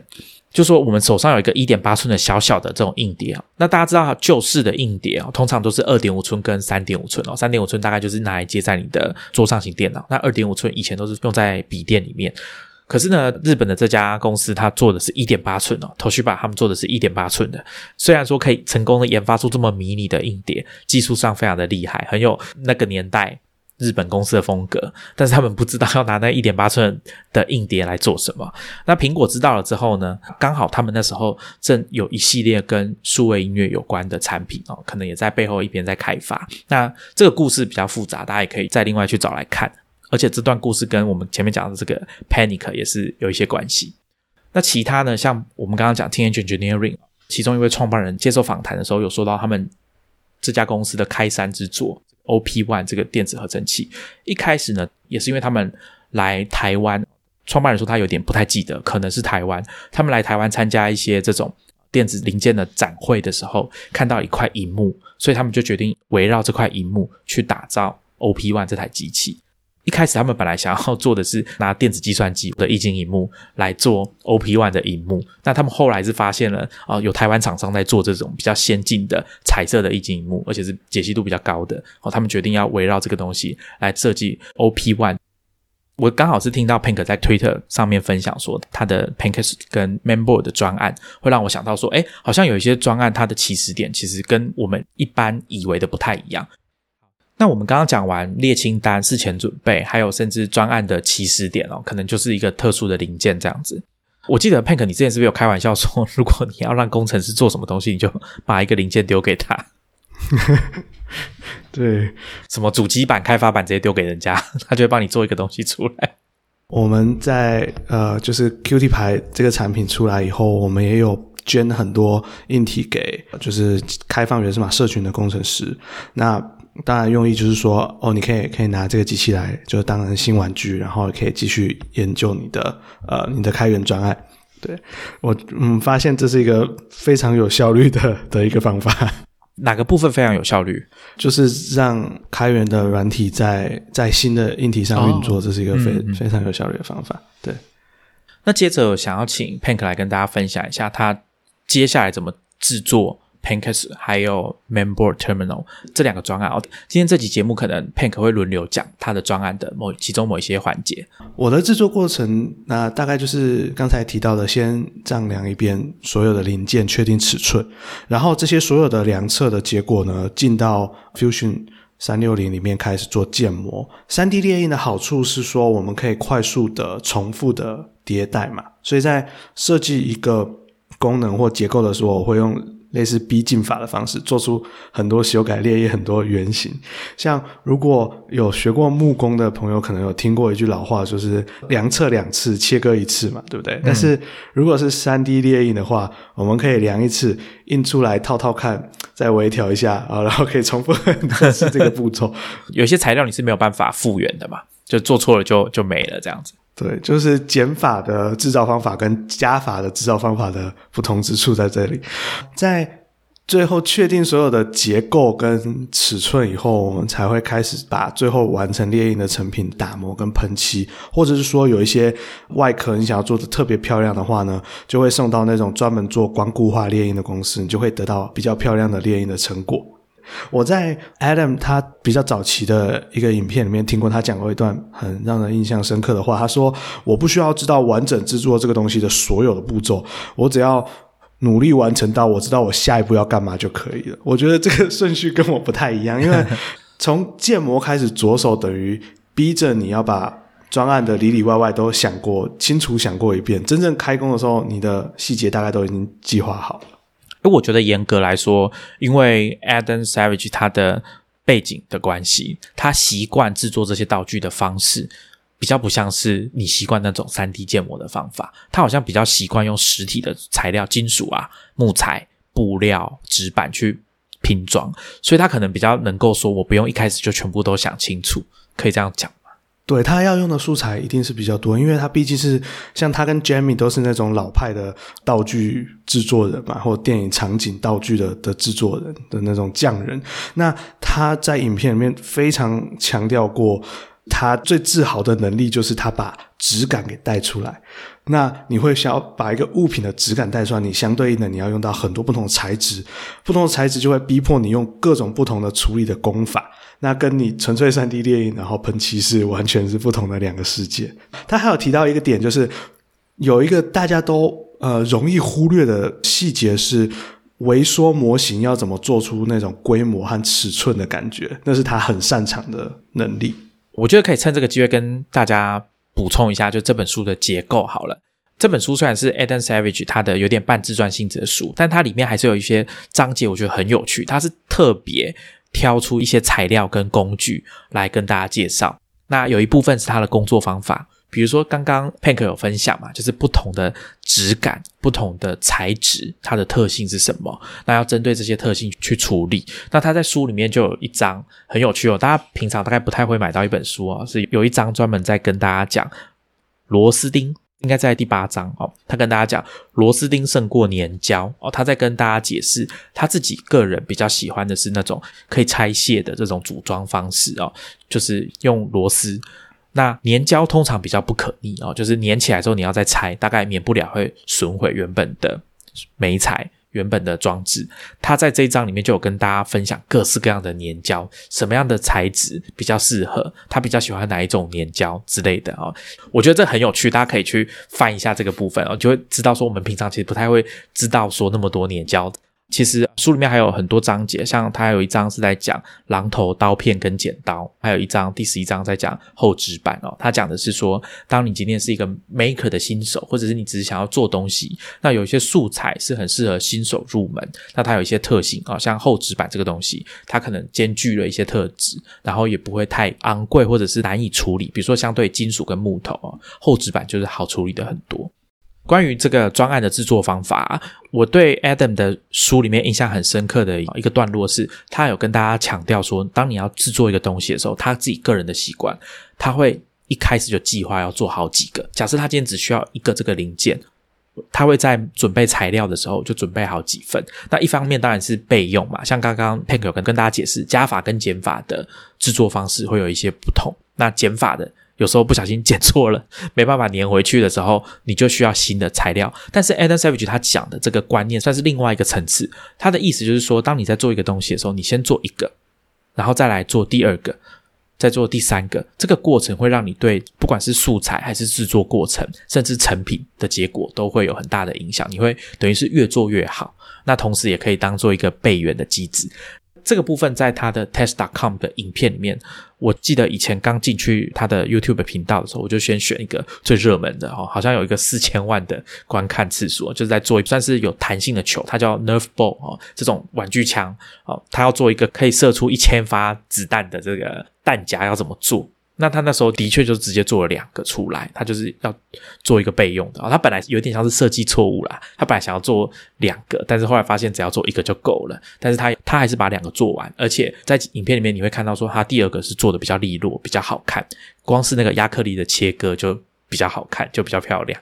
就说我们手上有一个一点八寸的小小的这种硬碟啊。那大家知道旧式的硬碟啊，通常都是二点五寸跟三点五寸哦，三点五寸大概就是拿来接在你的桌上型电脑，那二点五寸以前都是用在笔电里面。可是呢，日本的这家公司它做的是一点八寸哦，Toshiba 他们做的是一点八寸的。虽然说可以成功的研发出这么迷你的硬碟，技术上非常的厉害，很有那个年代日本公司的风格。但是他们不知道要拿那一点八寸的硬碟来做什么。那苹果知道了之后呢，刚好他们那时候正有一系列跟数位音乐有关的产品哦，可能也在背后一边在开发。那这个故事比较复杂，大家也可以再另外去找来看。而且这段故事跟我们前面讲的这个 Panic 也是有一些关系。那其他呢？像我们刚刚讲 Teenage Engineering，其中一位创办人接受访谈的时候，有说到他们这家公司的开山之作 OP One 这个电子合成器。一开始呢，也是因为他们来台湾，创办人说他有点不太记得，可能是台湾，他们来台湾参加一些这种电子零件的展会的时候，看到一块荧幕，所以他们就决定围绕这块荧幕去打造 OP One 这台机器。一开始他们本来想要做的是拿电子计算机的液晶荧幕来做 OP One 的荧幕，那他们后来是发现了啊，有台湾厂商在做这种比较先进的彩色的液晶荧幕，而且是解析度比较高的哦，他们决定要围绕这个东西来设计 OP One。我刚好是听到 Pink 在 Twitter 上面分享说，他的 Pink 跟 Mainboard 的专案会让我想到说，哎，好像有一些专案它的起始点其实跟我们一般以为的不太一样。那我们刚刚讲完列清单、事前准备，还有甚至专案的起始点哦，可能就是一个特殊的零件这样子。我记得 Pank，你之前是不是有开玩笑说，如果你要让工程师做什么东西，你就把一个零件丢给他？对，什么主机板、开发板直接丢给人家，他就会帮你做一个东西出来。我们在呃，就是 Qt 牌这个产品出来以后，我们也有捐很多硬体给，就是开放源码社群的工程师。那当然，用意就是说，哦，你可以可以拿这个机器来，就是当成新玩具，然后可以继续研究你的呃你的开源专案。对我嗯发现这是一个非常有效率的 的一个方法。哪个部分非常有效率？就是让开源的软体在在新的硬体上运作，这是一个非非常有效率的方法。对。那接着想要请 Pank 来跟大家分享一下，他接下来怎么制作。Pancas 还有 Mainboard Terminal 这两个专案，今天这集节目可能 Pank 会轮流讲他的专案的某其中某一些环节。我的制作过程，那大概就是刚才提到的，先丈量一遍所有的零件，确定尺寸，然后这些所有的量测的结果呢，进到 Fusion 三六零里面开始做建模。三 D 列印的好处是说，我们可以快速的重复的迭代嘛，所以在设计一个功能或结构的时候，我会用。类似逼近法的方式，做出很多修改列印很多原型。像如果有学过木工的朋友，可能有听过一句老话，就是量测两次，切割一次嘛，对不对？但是如果是三 D 列印的话，我们可以量一次，印出来套套看，再微调一下啊，然后可以重复很多次这个步骤。有些材料你是没有办法复原的嘛，就做错了就就没了这样子。对，就是减法的制造方法跟加法的制造方法的不同之处在这里。在最后确定所有的结构跟尺寸以后，我们才会开始把最后完成猎鹰的成品打磨跟喷漆，或者是说有一些外壳你想要做的特别漂亮的话呢，就会送到那种专门做光固化猎鹰的公司，你就会得到比较漂亮的猎鹰的成果。我在 Adam 他比较早期的一个影片里面听过他讲过一段很让人印象深刻的话。他说：“我不需要知道完整制作这个东西的所有的步骤，我只要努力完成到我知道我下一步要干嘛就可以了。”我觉得这个顺序跟我不太一样，因为 从建模开始着手，等于逼着你要把专案的里里外外都想过清楚想过一遍。真正开工的时候，你的细节大概都已经计划好我觉得严格来说，因为 Adam Savage 他的背景的关系，他习惯制作这些道具的方式，比较不像是你习惯那种三 D 建模的方法。他好像比较习惯用实体的材料，金属啊、木材、布料、纸板去拼装，所以他可能比较能够说，我不用一开始就全部都想清楚，可以这样讲。对他要用的素材一定是比较多，因为他毕竟是像他跟 Jamie 都是那种老派的道具制作人嘛，或电影场景道具的的制作人的那种匠人。那他在影片里面非常强调过，他最自豪的能力就是他把质感给带出来。那你会想要把一个物品的质感带出来，你相对应的你要用到很多不同的材质，不同的材质就会逼迫你用各种不同的处理的工法。那跟你纯粹三 D 列印然后喷漆是完全是不同的两个世界。他还有提到一个点，就是有一个大家都呃容易忽略的细节是微缩模型要怎么做出那种规模和尺寸的感觉，那是他很擅长的能力。我觉得可以趁这个机会跟大家补充一下，就这本书的结构好了。这本书虽然是 Adam Savage 他的有点半自传性质的书，但它里面还是有一些章节，我觉得很有趣。它是特别。挑出一些材料跟工具来跟大家介绍。那有一部分是他的工作方法，比如说刚刚 Pank 有分享嘛，就是不同的质感、不同的材质，它的特性是什么？那要针对这些特性去处理。那他在书里面就有一章很有趣哦，大家平常大概不太会买到一本书啊，是有一章专门在跟大家讲螺丝钉。应该在第八章哦，他跟大家讲螺丝钉胜过粘胶哦，他在跟大家解释他自己个人比较喜欢的是那种可以拆卸的这种组装方式哦，就是用螺丝。那粘胶通常比较不可逆哦，就是粘起来之后你要再拆，大概免不了会损毁原本的媒材。原本的装置，他在这一章里面就有跟大家分享各式各样的粘胶，什么样的材质比较适合，他比较喜欢哪一种粘胶之类的哦。我觉得这很有趣，大家可以去翻一下这个部分哦，就会知道说我们平常其实不太会知道说那么多粘胶。其实书里面还有很多章节，像它有一章是在讲榔头、刀片跟剪刀，还有一章第十一章在讲厚纸板哦。它讲的是说，当你今天是一个 maker 的新手，或者是你只是想要做东西，那有一些素材是很适合新手入门。那它有一些特性啊，像厚纸板这个东西，它可能兼具了一些特质，然后也不会太昂贵或者是难以处理。比如说，相对金属跟木头啊，厚纸板就是好处理的很多。关于这个专案的制作方法，我对 Adam 的书里面印象很深刻的一个段落是，他有跟大家强调说，当你要制作一个东西的时候，他自己个人的习惯，他会一开始就计划要做好几个。假设他今天只需要一个这个零件，他会在准备材料的时候就准备好几份。那一方面当然是备用嘛，像刚刚 Pank 有跟跟大家解释，加法跟减法的制作方式会有一些不同。那减法的有时候不小心剪错了，没办法粘回去的时候，你就需要新的材料。但是 Adam Savage 他讲的这个观念算是另外一个层次，他的意思就是说，当你在做一个东西的时候，你先做一个，然后再来做第二个。再做第三个，这个过程会让你对不管是素材还是制作过程，甚至成品的结果都会有很大的影响。你会等于是越做越好，那同时也可以当做一个备援的机制。这个部分在他的 test.com 的影片里面，我记得以前刚进去他的 YouTube 频道的时候，我就先选一个最热门的哦，好像有一个四千万的观看次数，就是在做算是有弹性的球，它叫 Nerf Ball 哦，这种玩具枪哦，它要做一个可以射出一千发子弹的这个弹夹要怎么做？那他那时候的确就直接做了两个出来，他就是要做一个备用的啊。他本来有点像是设计错误啦，他本来想要做两个，但是后来发现只要做一个就够了。但是他他还是把两个做完，而且在影片里面你会看到说他第二个是做的比较利落、比较好看，光是那个亚克力的切割就比较好看，就比较漂亮。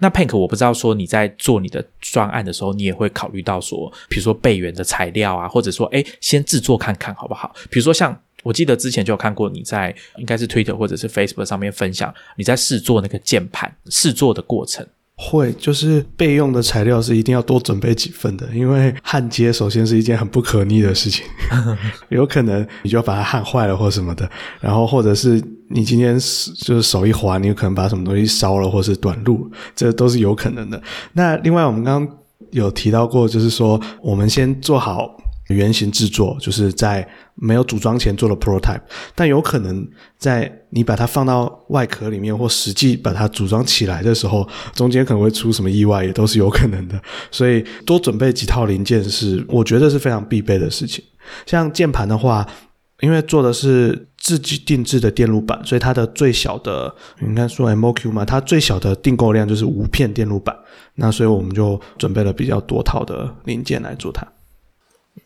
那 Pink 我不知道说你在做你的专案的时候，你也会考虑到说，比如说备源的材料啊，或者说哎先制作看看好不好？比如说像。我记得之前就有看过你在应该是 Twitter 或者是 Facebook 上面分享你在试做那个键盘试做的过程，会就是备用的材料是一定要多准备几份的，因为焊接首先是一件很不可逆的事情，有可能你就把它焊坏了或什么的，然后或者是你今天就是手一滑，你有可能把什么东西烧了或是短路，这都是有可能的。那另外我们刚刚有提到过，就是说我们先做好。原型制作就是在没有组装前做了 prototype，但有可能在你把它放到外壳里面或实际把它组装起来的时候，中间可能会出什么意外，也都是有可能的。所以多准备几套零件是我觉得是非常必备的事情。像键盘的话，因为做的是自己定制的电路板，所以它的最小的应该说 MOQ 嘛，它最小的订购量就是五片电路板。那所以我们就准备了比较多套的零件来做它。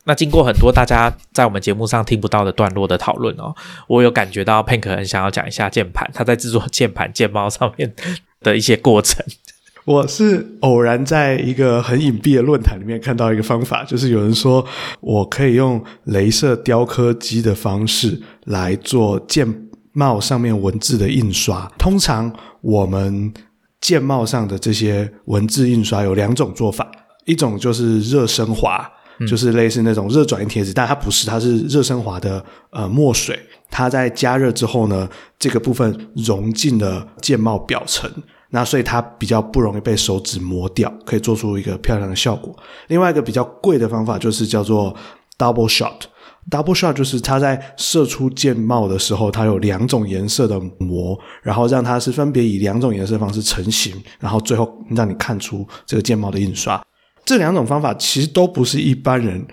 那经过很多大家在我们节目上听不到的段落的讨论哦，我有感觉到 Pink 很想要讲一下键盘，他在制作键盘键帽上面的一些过程。我是偶然在一个很隐蔽的论坛里面看到一个方法，就是有人说我可以用镭射雕刻机的方式来做键帽上面文字的印刷。通常我们键帽上的这些文字印刷有两种做法，一种就是热升华。就是类似那种热转印贴纸，但它不是，它是热升华的呃墨水。它在加热之后呢，这个部分融进了键帽表层，那所以它比较不容易被手指磨掉，可以做出一个漂亮的效果。另外一个比较贵的方法就是叫做 double shot。double shot 就是它在射出键帽的时候，它有两种颜色的膜，然后让它是分别以两种颜色方式成型，然后最后让你看出这个键帽的印刷。这两种方法其实都不是一般人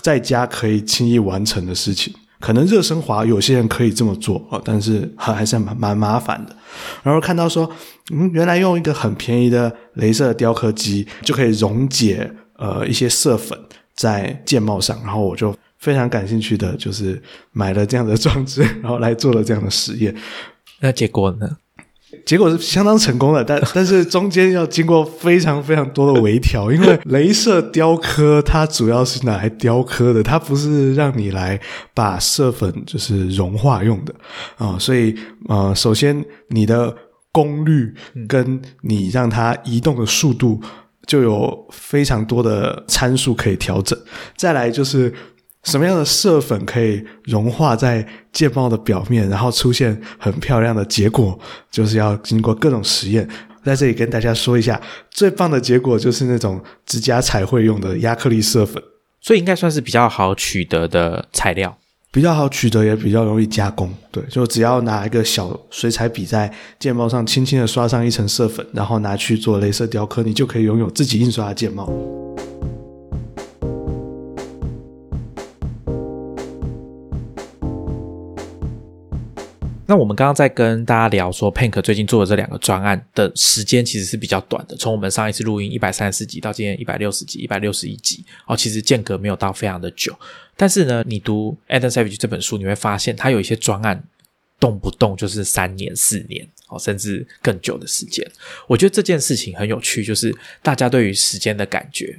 在家可以轻易完成的事情。可能热升华有些人可以这么做啊，但是还还是蛮蛮麻烦的。然后看到说，嗯，原来用一个很便宜的镭射雕刻机就可以溶解呃一些色粉在键帽上，然后我就非常感兴趣的，就是买了这样的装置，然后来做了这样的实验。那结果呢？结果是相当成功的，但 但是中间要经过非常非常多的微调，因为镭射雕刻它主要是拿来雕刻的，它不是让你来把色粉就是融化用的啊，所以呃，首先你的功率跟你让它移动的速度就有非常多的参数可以调整，再来就是。什么样的色粉可以融化在键帽的表面，然后出现很漂亮的结果？就是要经过各种实验。在这里跟大家说一下，最棒的结果就是那种指甲彩绘用的亚克力色粉，所以应该算是比较好取得的材料，比较好取得也比较容易加工。对，就只要拿一个小水彩笔在键帽上轻轻的刷上一层色粉，然后拿去做镭射雕刻，你就可以拥有自己印刷的键帽。那我们刚刚在跟大家聊说，Pink 最近做的这两个专案的时间其实是比较短的，从我们上一次录音一百三十四集到今天一百六十集、一百六十一集，哦，其实间隔没有到非常的久。但是呢，你读 Adam Savage 这本书，你会发现他有一些专案动不动就是三年、四年，哦，甚至更久的时间。我觉得这件事情很有趣，就是大家对于时间的感觉。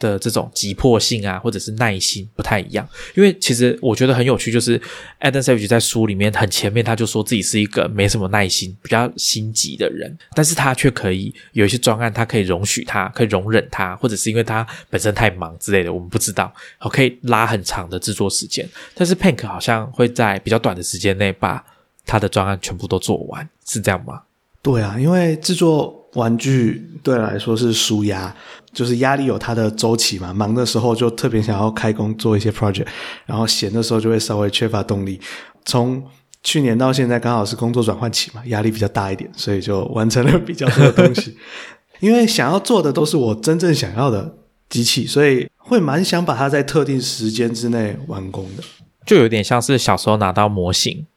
的这种急迫性啊，或者是耐心不太一样，因为其实我觉得很有趣，就是 Adam Savage 在书里面很前面他就说自己是一个没什么耐心、比较心急的人，但是他却可以有一些专案，他可以容许他，可以容忍他，或者是因为他本身太忙之类的，我们不知道，可以拉很长的制作时间。但是 Pink 好像会在比较短的时间内把他的专案全部都做完，是这样吗？对啊，因为制作玩具对来说是舒压。就是压力有它的周期嘛，忙的时候就特别想要开工做一些 project，然后闲的时候就会稍微缺乏动力。从去年到现在刚好是工作转换期嘛，压力比较大一点，所以就完成了比较多的东西。因为想要做的都是我真正想要的机器，所以会蛮想把它在特定时间之内完工的。就有点像是小时候拿到模型，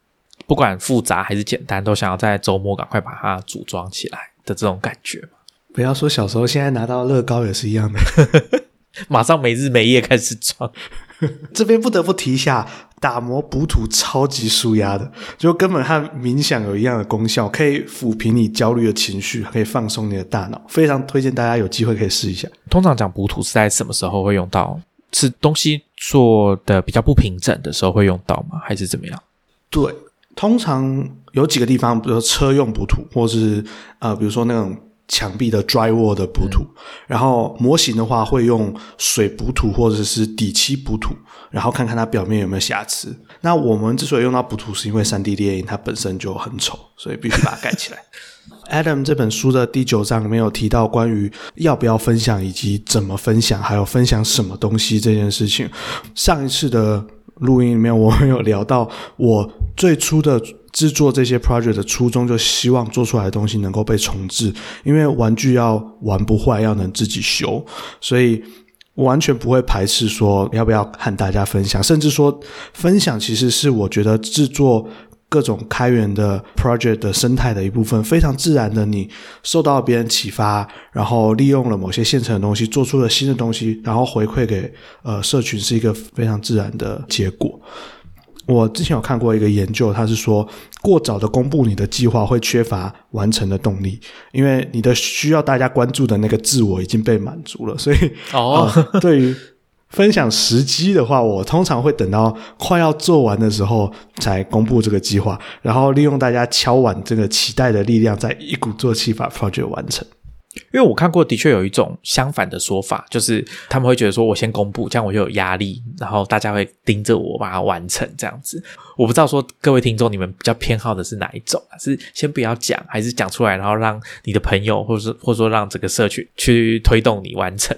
不管复杂还是简单，都想要在周末赶快把它组装起来的这种感觉嘛。不要说小时候，现在拿到乐高也是一样的，马上没日没夜开始装。这边不得不提一下，打磨补土超级舒压的，就根本和冥想有一样的功效，可以抚平你焦虑的情绪，可以放松你的大脑，非常推荐大家有机会可以试一下。通常讲补土是在什么时候会用到？是东西做的比较不平整的时候会用到吗？还是怎么样？对，通常有几个地方，比如说车用补土，或是呃，比如说那种。墙壁的 drywall 的补土，然后模型的话会用水补土或者是底漆补土，然后看看它表面有没有瑕疵。那我们之所以用到补土，是因为三 D 猎影它本身就很丑，所以必须把它盖起来。Adam 这本书的第九章里面有提到关于要不要分享以及怎么分享，还有分享什么东西这件事情。上一次的录音里面我们有聊到，我最初的。制作这些 project 的初衷，就希望做出来的东西能够被重置，因为玩具要玩不坏，要能自己修，所以完全不会排斥说要不要和大家分享，甚至说分享其实是我觉得制作各种开源的 project 的生态的一部分，非常自然的，你受到别人启发，然后利用了某些现成的东西，做出了新的东西，然后回馈给呃社群，是一个非常自然的结果。我之前有看过一个研究，他是说过早的公布你的计划会缺乏完成的动力，因为你的需要大家关注的那个自我已经被满足了。所以，哦，对于分享时机的话，我通常会等到快要做完的时候才公布这个计划，然后利用大家敲碗这个期待的力量，再一鼓作气把 project 完成。因为我看过，的确有一种相反的说法，就是他们会觉得说，我先公布，这样我就有压力，然后大家会盯着我把它完成这样子。我不知道说各位听众，你们比较偏好的是哪一种？是先不要讲，还是讲出来，然后让你的朋友，或者是或者说让整个社群去推动你完成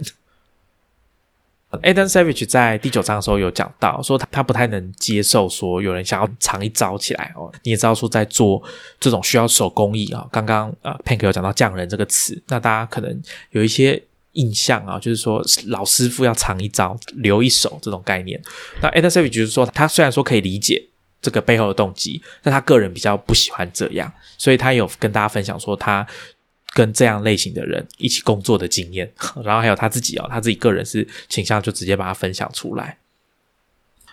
？Adam Savage 在第九章的时候有讲到，说他他不太能接受说有人想要藏一招起来哦。你也知道说在做这种需要手工艺啊，刚刚呃 Pink 有讲到匠人这个词，那大家可能有一些印象啊，就是说老师傅要藏一招留一手这种概念。那 Adam Savage 就是说，他虽然说可以理解这个背后的动机，但他个人比较不喜欢这样，所以他有跟大家分享说他。跟这样类型的人一起工作的经验，然后还有他自己哦，他自己个人是倾向就直接把它分享出来。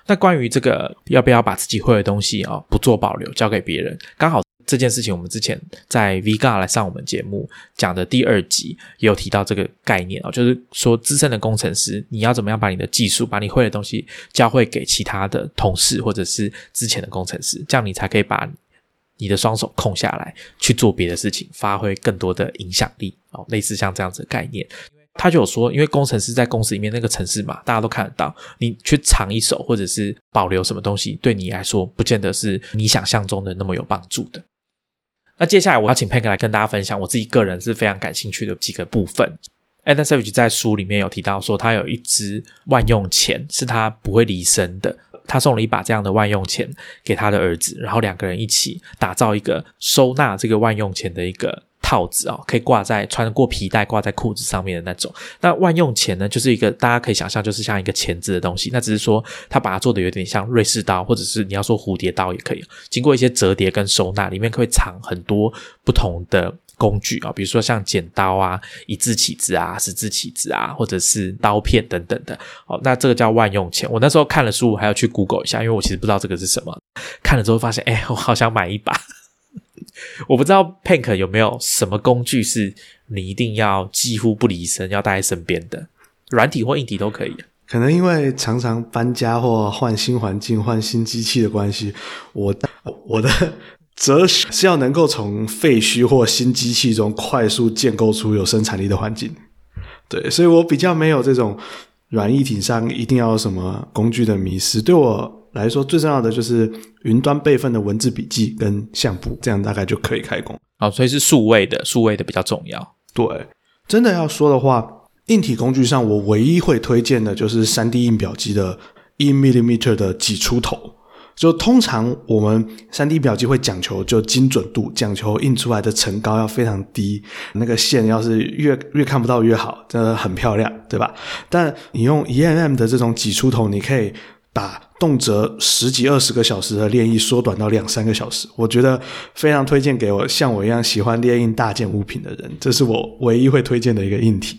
那关于这个要不要把自己会的东西哦不做保留交给别人，刚好这件事情我们之前在 Vga 来上我们节目讲的第二集也有提到这个概念哦，就是说资深的工程师你要怎么样把你的技术把你会的东西教会给其他的同事或者是之前的工程师，这样你才可以把。你的双手空下来去做别的事情，发挥更多的影响力哦，类似像这样子的概念。他就有说，因为工程师在公司里面那个城市嘛，大家都看得到，你去藏一手或者是保留什么东西，对你来说不见得是你想象中的那么有帮助的。那接下来我要请 Peg 来跟大家分享我自己个人是非常感兴趣的几个部分。Adam Savage 在书里面有提到说，他有一支万用钱是他不会离身的。他送了一把这样的万用钱给他的儿子，然后两个人一起打造一个收纳这个万用钱的一个套子哦，可以挂在穿过皮带挂在裤子上面的那种。那万用钳呢，就是一个大家可以想象，就是像一个钳子的东西。那只是说他把它做的有点像瑞士刀，或者是你要说蝴蝶刀也可以。经过一些折叠跟收纳，里面会藏很多不同的。工具啊，比如说像剪刀啊、一字起子啊、十字起子啊，或者是刀片等等的。哦，那这个叫万用钱。我那时候看了书，还要去 Google 一下，因为我其实不知道这个是什么。看了之后发现，哎，我好想买一把。我不知道 Pink 有没有什么工具是你一定要几乎不离身，要带在身边的，软体或硬体都可以。可能因为常常搬家或换新环境、换新机器的关系，我我的哲学是要能够从废墟或新机器中快速建构出有生产力的环境。对，所以我比较没有这种软硬体上一定要有什么工具的迷失。对我来说，最重要的就是云端备份的文字笔记跟相簿，这样大概就可以开工。哦，所以是数位的，数位的比较重要。对，真的要说的话。硬体工具上，我唯一会推荐的就是三 D 印表机的一 millimeter 的几出头。就通常我们三 D 表机会讲求就精准度，讲求印出来的层高要非常低，那个线要是越越看不到越好，真的很漂亮，对吧？但你用 EMM 的这种几出头，你可以把动辄十几二十个小时的练印缩短到两三个小时。我觉得非常推荐给我像我一样喜欢练印大件物品的人，这是我唯一会推荐的一个硬体。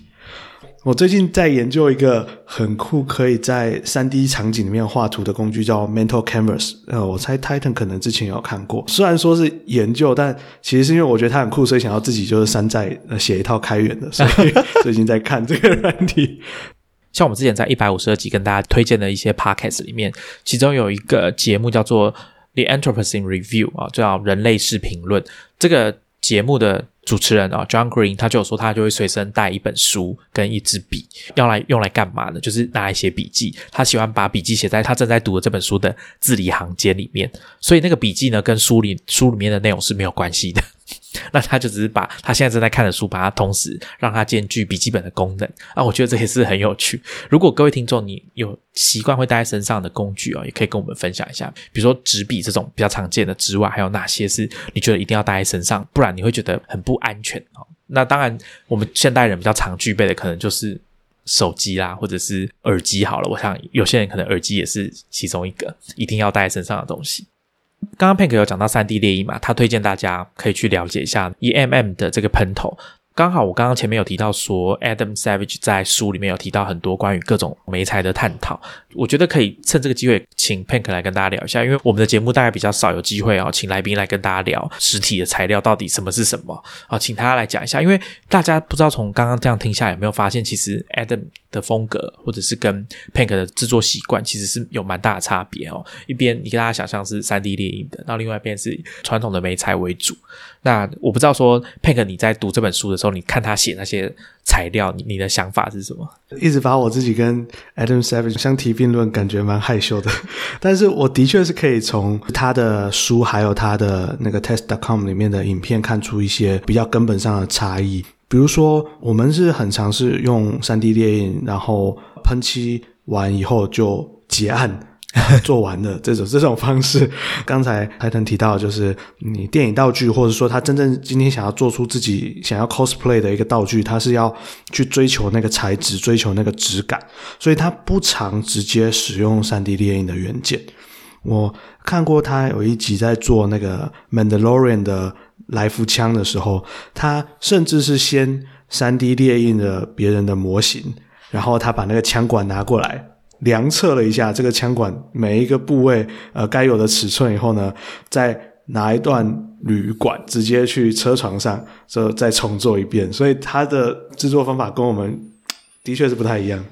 我最近在研究一个很酷，可以在三 D 场景里面画图的工具，叫 Mental Canvas。呃，我猜 Titan 可能之前有看过。虽然说是研究，但其实是因为我觉得它很酷，所以想要自己就是山寨写一套开源的。所以 最近在看这个软体。像我们之前在一百五十二集跟大家推荐的一些 Podcast 里面，其中有一个节目叫做 The Anthropocene Review 啊，叫人类式评论。这个节目的。主持人啊，John Green，他就有说，他就会随身带一本书跟一支笔，要来用来干嘛呢？就是拿来写笔记。他喜欢把笔记写在他正在读的这本书的字里行间里面，所以那个笔记呢，跟书里书里面的内容是没有关系的。那他就只是把他现在正在看的书，把它同时让它兼具笔记本的功能啊，我觉得这也是很有趣。如果各位听众你有习惯会带在身上的工具哦，也可以跟我们分享一下，比如说纸笔这种比较常见的之外，还有哪些是你觉得一定要带在身上，不然你会觉得很不安全哦。那当然，我们现代人比较常具备的可能就是手机啦，或者是耳机。好了，我想有些人可能耳机也是其中一个一定要带在身上的东西。刚刚 Pink 有讲到三 D 猎鹰嘛，他推荐大家可以去了解一下 EMM 的这个喷头。刚好我刚刚前面有提到说，Adam Savage 在书里面有提到很多关于各种媒材的探讨。我觉得可以趁这个机会请 Pink 来跟大家聊一下，因为我们的节目大概比较少有机会啊，请来宾来跟大家聊实体的材料到底什么是什么啊，请他来讲一下。因为大家不知道从刚刚这样听下有没有发现，其实 Adam 的风格或者是跟 Pink 的制作习惯其实是有蛮大的差别哦。一边你跟大家想象是三 D 猎鹰的，那另外一边是传统的媒材为主。那我不知道说 Pink 你在读这本书的时候，你看他写那些材料，你你的想法是什么？一直把我自己跟 Adam Savage 相提并论，感觉蛮害羞的。但是我的确是可以从他的书还有他的那个 Test.com 里面的影片看出一些比较根本上的差异。比如说，我们是很尝试用 3D 列印，然后喷漆完以后就结案。做完的这种这种方式，刚才海腾提到，就是你电影道具，或者说他真正今天想要做出自己想要 cosplay 的一个道具，他是要去追求那个材质，追求那个质感，所以他不常直接使用三 D 列印的元件。我看过他有一集在做那个 Mandalorian 的来福枪的时候，他甚至是先三 D 列印了别人的模型，然后他把那个枪管拿过来。量测了一下这个枪管每一个部位，呃，该有的尺寸以后呢，再拿一段铝管直接去车床上，这再重做一遍。所以他的制作方法跟我们的确是不太一样。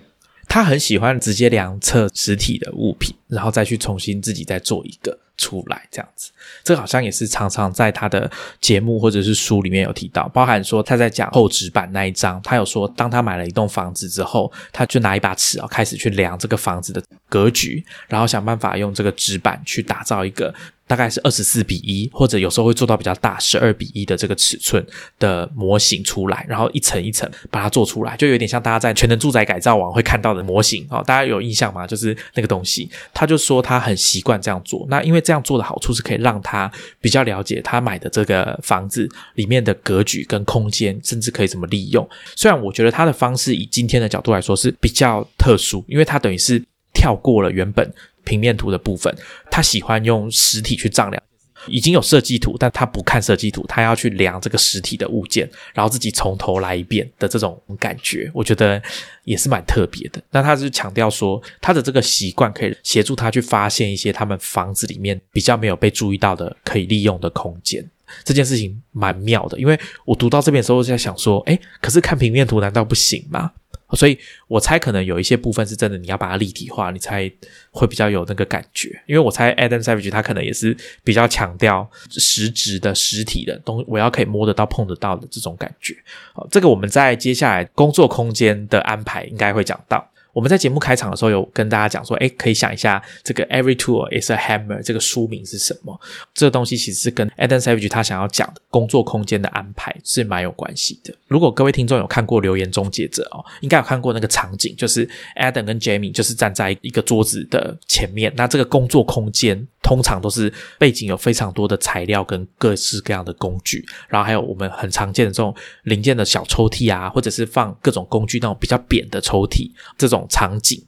他很喜欢直接量测实体的物品，然后再去重新自己再做一个。出来这样子，这好像也是常常在他的节目或者是书里面有提到，包含说他在讲厚纸板那一章，他有说，当他买了一栋房子之后，他就拿一把尺啊，开始去量这个房子的格局，然后想办法用这个纸板去打造一个。大概是二十四比一，或者有时候会做到比较大十二比一的这个尺寸的模型出来，然后一层一层把它做出来，就有点像大家在全能住宅改造网会看到的模型哦。大家有印象吗？就是那个东西，他就说他很习惯这样做。那因为这样做的好处是可以让他比较了解他买的这个房子里面的格局跟空间，甚至可以怎么利用。虽然我觉得他的方式以今天的角度来说是比较特殊，因为他等于是跳过了原本。平面图的部分，他喜欢用实体去丈量。已经有设计图，但他不看设计图，他要去量这个实体的物件，然后自己从头来一遍的这种感觉，我觉得也是蛮特别的。那他是强调说，他的这个习惯可以协助他去发现一些他们房子里面比较没有被注意到的可以利用的空间。这件事情蛮妙的，因为我读到这边的时候我就在想说，哎，可是看平面图难道不行吗？所以我猜可能有一些部分是真的，你要把它立体化，你才会比较有那个感觉。因为我猜 Adam Savage 他可能也是比较强调实质的实体的东，我要可以摸得到、碰得到的这种感觉。好，这个我们在接下来工作空间的安排应该会讲到。我们在节目开场的时候有跟大家讲说，哎，可以想一下这个 Every tool is a hammer 这个书名是什么？这个东西其实是跟 Adam Savage 他想要讲的工作空间的安排是蛮有关系的。如果各位听众有看过《留言终结者》哦，应该有看过那个场景，就是 Adam 跟 Jamie 就是站在一个桌子的前面，那这个工作空间通常都是背景有非常多的材料跟各式各样的工具，然后还有我们很常见的这种零件的小抽屉啊，或者是放各种工具那种比较扁的抽屉这种。场景，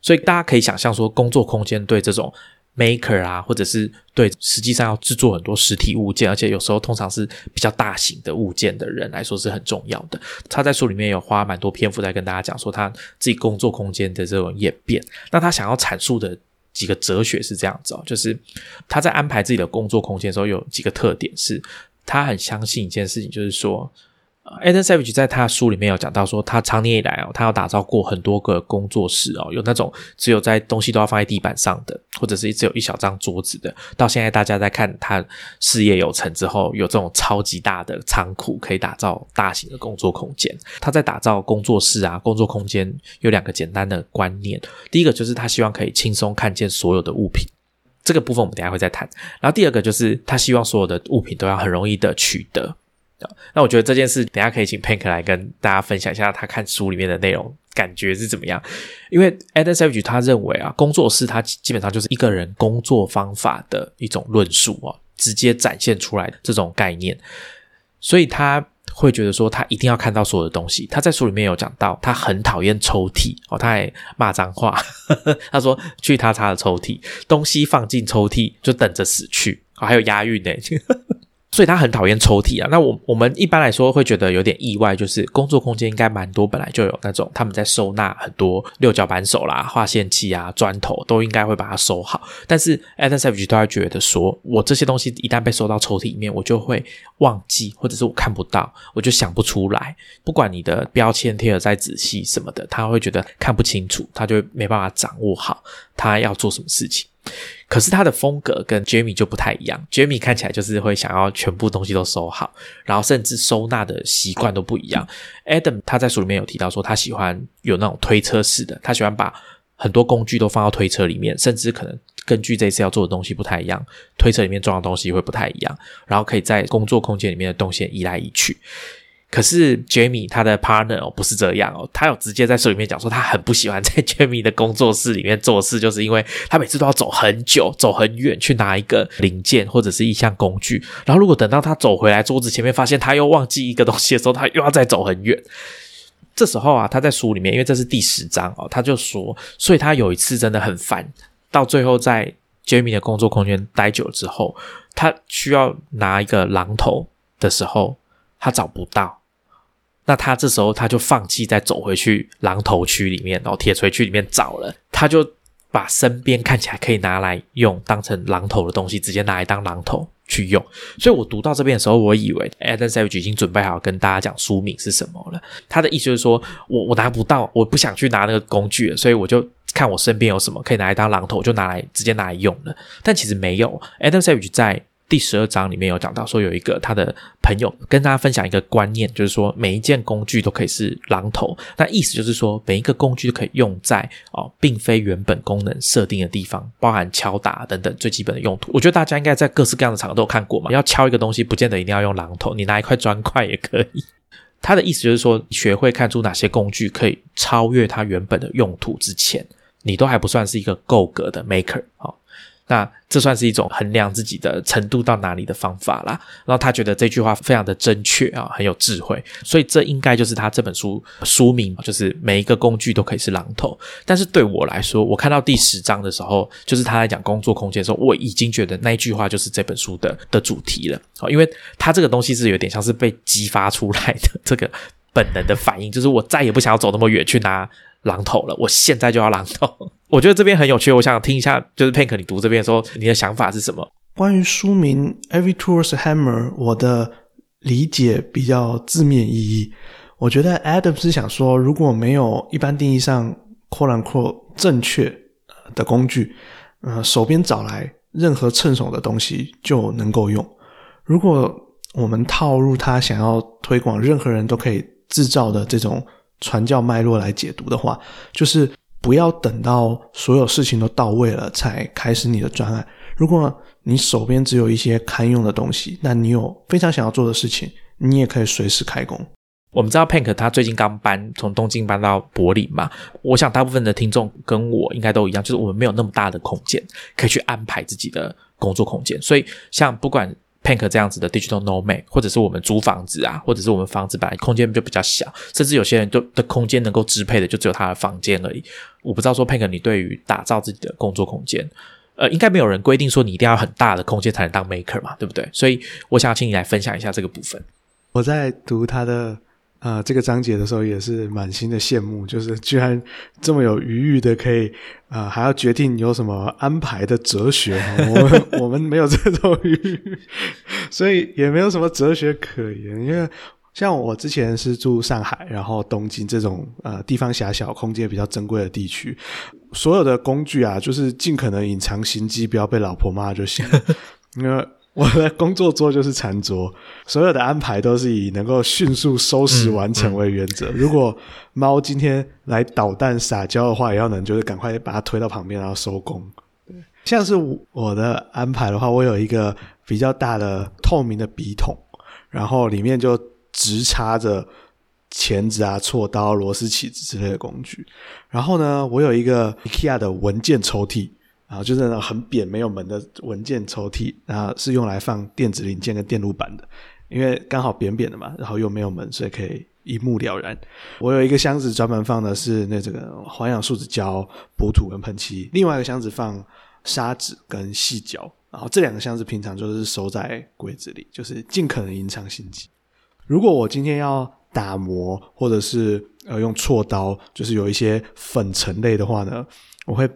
所以大家可以想象说，工作空间对这种 maker 啊，或者是对实际上要制作很多实体物件，而且有时候通常是比较大型的物件的人来说是很重要的。他在书里面有花蛮多篇幅在跟大家讲说他自己工作空间的这种演变。那他想要阐述的几个哲学是这样子哦，就是他在安排自己的工作空间的时候有几个特点，是他很相信一件事情，就是说。Adam Savage 在他书里面有讲到说，他长年以来哦，他要打造过很多个工作室哦，有那种只有在东西都要放在地板上的，或者是只有一小张桌子的。到现在大家在看他事业有成之后，有这种超级大的仓库可以打造大型的工作空间。他在打造工作室啊，工作空间有两个简单的观念，第一个就是他希望可以轻松看见所有的物品，这个部分我们等下会再谈。然后第二个就是他希望所有的物品都要很容易的取得。那我觉得这件事，等下可以请 Pink 来跟大家分享一下他看书里面的内容感觉是怎么样。因为 Adam Savage 他认为啊，工作室它基本上就是一个人工作方法的一种论述啊，直接展现出来的这种概念。所以他会觉得说，他一定要看到所有的东西。他在书里面有讲到，他很讨厌抽屉哦，他还骂脏话。他说去他擦的抽屉，东西放进抽屉就等着死去。还有押韵呢。所以他很讨厌抽屉啊。那我我们一般来说会觉得有点意外，就是工作空间应该蛮多，本来就有那种他们在收纳很多六角扳手啦、划线器啊、砖头，都应该会把它收好。但是 Adam Savage 都会觉得说，我这些东西一旦被收到抽屉里面，我就会忘记，或者是我看不到，我就想不出来。不管你的标签贴的再仔细什么的，他会觉得看不清楚，他就没办法掌握好他要做什么事情。可是他的风格跟 Jamie 就不太一样，Jamie 看起来就是会想要全部东西都收好，然后甚至收纳的习惯都不一样。Adam 他在书里面有提到说，他喜欢有那种推车式的，他喜欢把很多工具都放到推车里面，甚至可能根据这次要做的东西不太一样，推车里面装的东西会不太一样，然后可以在工作空间里面的动线移来移去。可是 Jamie 他的 partner 哦不是这样哦，他有直接在书里面讲说，他很不喜欢在 Jamie 的工作室里面做事，就是因为他每次都要走很久、走很远去拿一个零件或者是一项工具，然后如果等到他走回来桌子前面，发现他又忘记一个东西的时候，他又要再走很远。这时候啊，他在书里面，因为这是第十章哦，他就说，所以他有一次真的很烦，到最后在 Jamie 的工作空间待久了之后，他需要拿一个榔头的时候，他找不到。那他这时候他就放弃再走回去榔头区里面，然后铁锤区里面找了，他就把身边看起来可以拿来用当成榔头的东西，直接拿来当榔头去用。所以我读到这边的时候，我以为 Adam Savage 已经准备好跟大家讲书名是什么了。他的意思就是说我我拿不到，我不想去拿那个工具了，所以我就看我身边有什么可以拿来当榔头，就拿来直接拿来用了。但其实没有，Adam Savage 在。第十二章里面有讲到，说有一个他的朋友跟大家分享一个观念，就是说每一件工具都可以是榔头。那意思就是说，每一个工具都可以用在哦，并非原本功能设定的地方，包含敲打等等最基本的用途。我觉得大家应该在各式各样的场合都有看过嘛。要敲一个东西，不见得一定要用榔头，你拿一块砖块也可以。他的意思就是说，学会看出哪些工具可以超越它原本的用途之前，你都还不算是一个够格的 maker 啊。那这算是一种衡量自己的程度到哪里的方法啦。然后他觉得这句话非常的正确啊，很有智慧，所以这应该就是他这本书书名，就是每一个工具都可以是榔头。但是对我来说，我看到第十章的时候，就是他在讲工作空间的时候，我已经觉得那一句话就是这本书的的主题了啊，因为他这个东西是有点像是被激发出来的 这个本能的反应，就是我再也不想要走那么远去拿。榔头了，我现在就要榔头。我觉得这边很有趣，我想听一下，就是 Pink，你读这边的时候，你的想法是什么？关于书名《Every Tool's Hammer》，我的理解比较字面意义。我觉得 Adam 是想说，如果没有一般定义上“ quote unquote” 正确的工具，呃，手边找来任何趁手的东西就能够用。如果我们套入他想要推广任何人都可以制造的这种传教脉络来解读的话，就是不要等到所有事情都到位了才开始你的专案。如果你手边只有一些堪用的东西，那你有非常想要做的事情，你也可以随时开工。我们知道 Pank 他最近刚搬从东京搬到柏林嘛，我想大部分的听众跟我应该都一样，就是我们没有那么大的空间可以去安排自己的工作空间，所以像不管 Pank 这样子的 digital nomad，或者是我们租房子啊，或者是我们房子本来空间就比较小，甚至有些人就的空间能够支配的就只有他的房间而已。我不知道说 Pank 你对于打造自己的工作空间，呃，应该没有人规定说你一定要很大的空间才能当 maker 嘛，对不对？所以我想请你来分享一下这个部分。我在读他的。啊，这个章节的时候也是满心的羡慕，就是 居然这么有余裕的，可以啊，还要决定有什么安排的哲学。我们 我们没有这种余裕，所以也没有什么哲学可言。因为像我之前是住上海，然后东京这种呃地方狭小、空间比较珍贵的地区，所有的工具啊，就是尽可能隐藏行迹，不要被老婆骂就行。因为我的工作桌就是餐桌，所有的安排都是以能够迅速收拾完成为原则。如果猫今天来捣蛋撒娇的话，也要能就是赶快把它推到旁边，然后收工。对，像是我的安排的话，我有一个比较大的透明的笔筒，然后里面就直插着钳子啊、锉刀、螺丝起子之类的工具。然后呢，我有一个 IKEA 的文件抽屉。啊，就是那种很扁没有门的文件抽屉，然后是用来放电子零件跟电路板的，因为刚好扁扁的嘛，然后又没有门，所以可以一目了然。我有一个箱子专门放的是那这个环氧树脂胶、补土跟喷漆，另外一个箱子放砂纸跟细胶，然后这两个箱子平常就是收在柜子里，就是尽可能隐藏心机。如果我今天要打磨或者是呃用锉刀，就是有一些粉尘类的话呢，我会。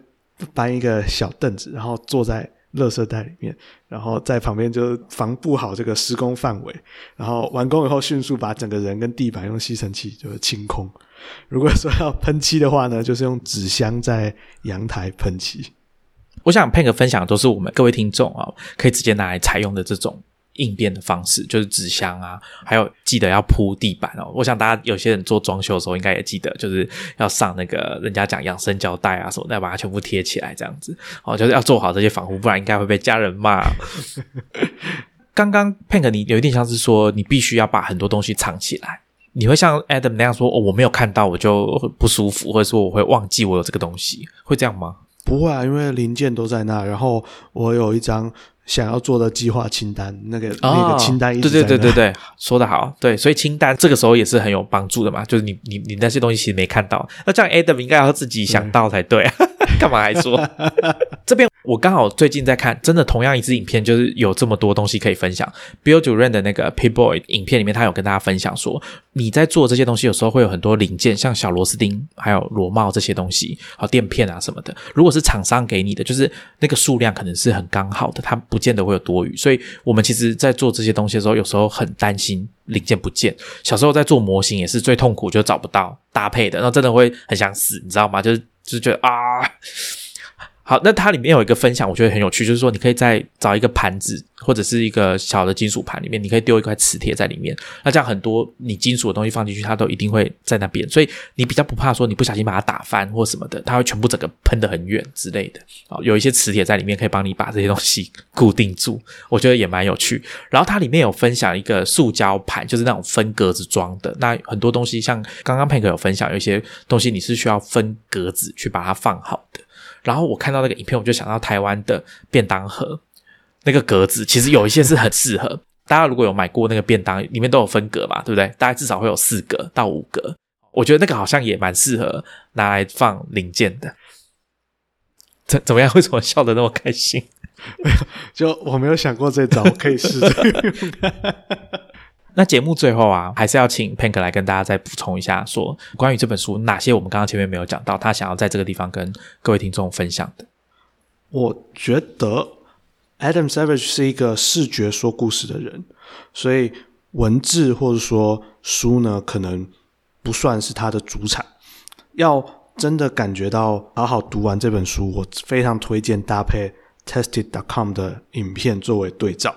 搬一个小凳子，然后坐在垃圾袋里面，然后在旁边就防布好这个施工范围，然后完工以后迅速把整个人跟地板用吸尘器就是清空。如果说要喷漆的话呢，就是用纸箱在阳台喷漆。我想配个分享，都是我们各位听众啊，可以直接拿来采用的这种。应变的方式就是纸箱啊，还有记得要铺地板哦。我想大家有些人做装修的时候，应该也记得，就是要上那个人家讲养生胶带啊什么，再把它全部贴起来，这样子哦，就是要做好这些防护，不然应该会被家人骂。刚刚 Pink 你有一点像是说，你必须要把很多东西藏起来，你会像 Adam 那样说，哦，我没有看到我就不舒服，或者说我会忘记我有这个东西，会这样吗？不会啊，因为零件都在那，然后我有一张。想要做的计划清单，那个那个清单，对对对对对，说的好，对，所以清单这个时候也是很有帮助的嘛，就是你你你那些东西其实没看到，那这样 Adam 应该要自己想到才对，干嘛还说？这边我刚好最近在看，真的同样一支影片，就是有这么多东西可以分享。Bill e n 的那个 P Boy 影片里面，他有跟大家分享说，你在做这些东西，有时候会有很多零件，像小螺丝钉、还有螺帽这些东西，好垫片啊什么的。如果是厂商给你的，就是那个数量可能是很刚好的，它不见得会有多余。所以我们其实，在做这些东西的时候，有时候很担心零件不见。小时候在做模型也是最痛苦，就找不到搭配的，然后真的会很想死，你知道吗？就是就是觉得啊。好，那它里面有一个分享，我觉得很有趣，就是说你可以在找一个盘子或者是一个小的金属盘里面，你可以丢一块磁铁在里面，那这样很多你金属的东西放进去，它都一定会在那边，所以你比较不怕说你不小心把它打翻或什么的，它会全部整个喷得很远之类的。啊，有一些磁铁在里面可以帮你把这些东西 固定住，我觉得也蛮有趣。然后它里面有分享一个塑胶盘，就是那种分格子装的，那很多东西像刚刚佩克有分享，有一些东西你是需要分格子去把它放好的。然后我看到那个影片，我就想到台湾的便当盒那个格子，其实有一些是很适合大家。如果有买过那个便当，里面都有分格嘛，对不对？大概至少会有四格到五格。我觉得那个好像也蛮适合拿来放零件的。怎怎么样？为什么笑得那么开心？就我没有想过这招，可以试。那节目最后啊，还是要请 Pank 来跟大家再补充一下，说关于这本书哪些我们刚刚前面没有讲到，他想要在这个地方跟各位听众分享的。我觉得 Adam Savage 是一个视觉说故事的人，所以文字或者说书呢，可能不算是他的主产。要真的感觉到好好读完这本书，我非常推荐搭配 Tested.com 的影片作为对照。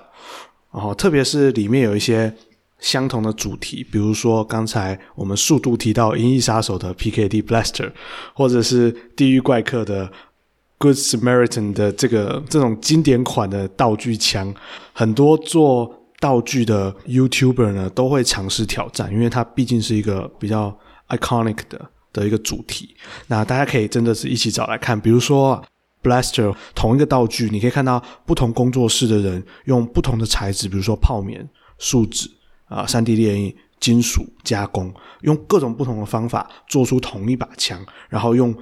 然后，特别是里面有一些相同的主题，比如说刚才我们速度提到《银翼杀手》的 PKD Blaster，或者是《地狱怪客》的 Good Samaritan 的这个这种经典款的道具枪，很多做道具的 YouTuber 呢都会尝试挑战，因为它毕竟是一个比较 iconic 的的一个主题。那大家可以真的是一起找来看，比如说。Blaster 同一个道具，你可以看到不同工作室的人用不同的材质，比如说泡棉、树脂啊、三 D 列印、金属加工，用各种不同的方法做出同一把枪，然后用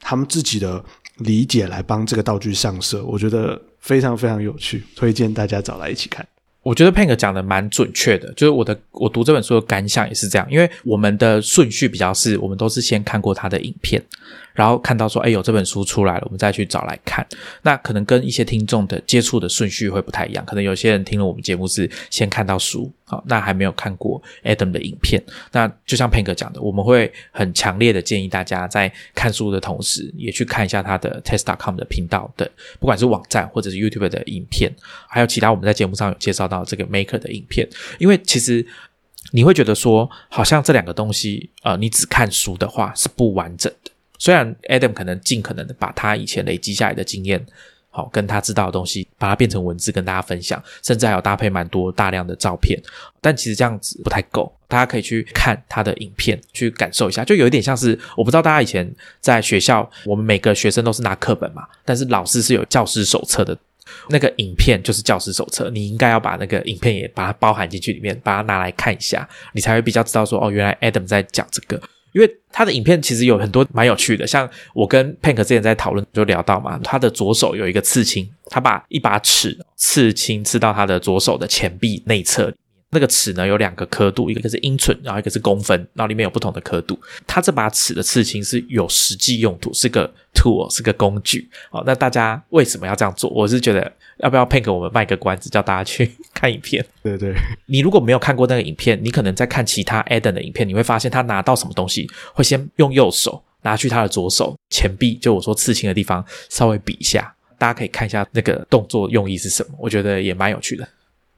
他们自己的理解来帮这个道具上色，我觉得非常非常有趣，推荐大家找来一起看。我觉得 Pink 讲的蛮准确的，就是我的我读这本书的感想也是这样，因为我们的顺序比较是，我们都是先看过他的影片。然后看到说，哎，有这本书出来了，我们再去找来看。那可能跟一些听众的接触的顺序会不太一样。可能有些人听了我们节目是先看到书，好，那还没有看过 Adam 的影片。那就像 Pink 讲的，我们会很强烈的建议大家在看书的同时，也去看一下他的 Test.com 的频道的，不管是网站或者是 YouTube 的影片，还有其他我们在节目上有介绍到这个 Maker 的影片。因为其实你会觉得说，好像这两个东西，呃，你只看书的话是不完整的。虽然 Adam 可能尽可能的把他以前累积下来的经验，好跟他知道的东西，把它变成文字跟大家分享，甚至还有搭配蛮多大量的照片，但其实这样子不太够。大家可以去看他的影片，去感受一下，就有一点像是我不知道大家以前在学校，我们每个学生都是拿课本嘛，但是老师是有教师手册的，那个影片就是教师手册，你应该要把那个影片也把它包含进去里面，把它拿来看一下，你才会比较知道说哦，原来 Adam 在讲这个。因为他的影片其实有很多蛮有趣的，像我跟 Pink 之前在讨论就聊到嘛，他的左手有一个刺青，他把一把尺刺青刺到他的左手的前臂内侧。那个尺呢有两个刻度，一个是英寸，然后一个是公分，然后里面有不同的刻度。他这把尺的刺青是有实际用途，是个 tool，是个工具。哦，那大家为什么要这样做？我是觉得要不要配给我们卖个关子，叫大家去 看影片？对对，你如果没有看过那个影片，你可能在看其他 Adam 的影片，你会发现他拿到什么东西会先用右手拿去他的左手前臂，就我说刺青的地方稍微比一下，大家可以看一下那个动作用意是什么，我觉得也蛮有趣的。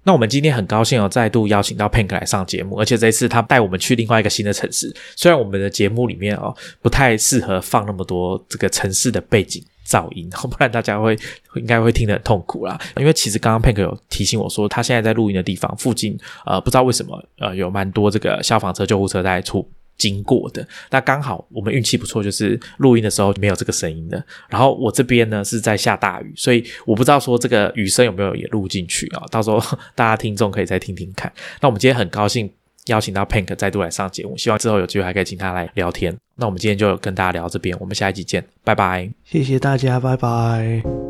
那我们今天很高兴哦，再度邀请到 Pink 来上节目，而且这一次他带我们去另外一个新的城市。虽然我们的节目里面哦不太适合放那么多这个城市的背景噪音，不然大家会应该会听得很痛苦啦。因为其实刚刚 Pink 有提醒我说，他现在在录音的地方附近，呃，不知道为什么，呃，有蛮多这个消防车、救护车在出。经过的那刚好我们运气不错，就是录音的时候没有这个声音的。然后我这边呢是在下大雨，所以我不知道说这个雨声有没有也录进去啊？到时候大家听众可以再听听看。那我们今天很高兴邀请到 Pink 再度来上节目，希望之后有机会还可以请他来聊天。那我们今天就跟大家聊这边，我们下一集见，拜拜，谢谢大家，拜拜。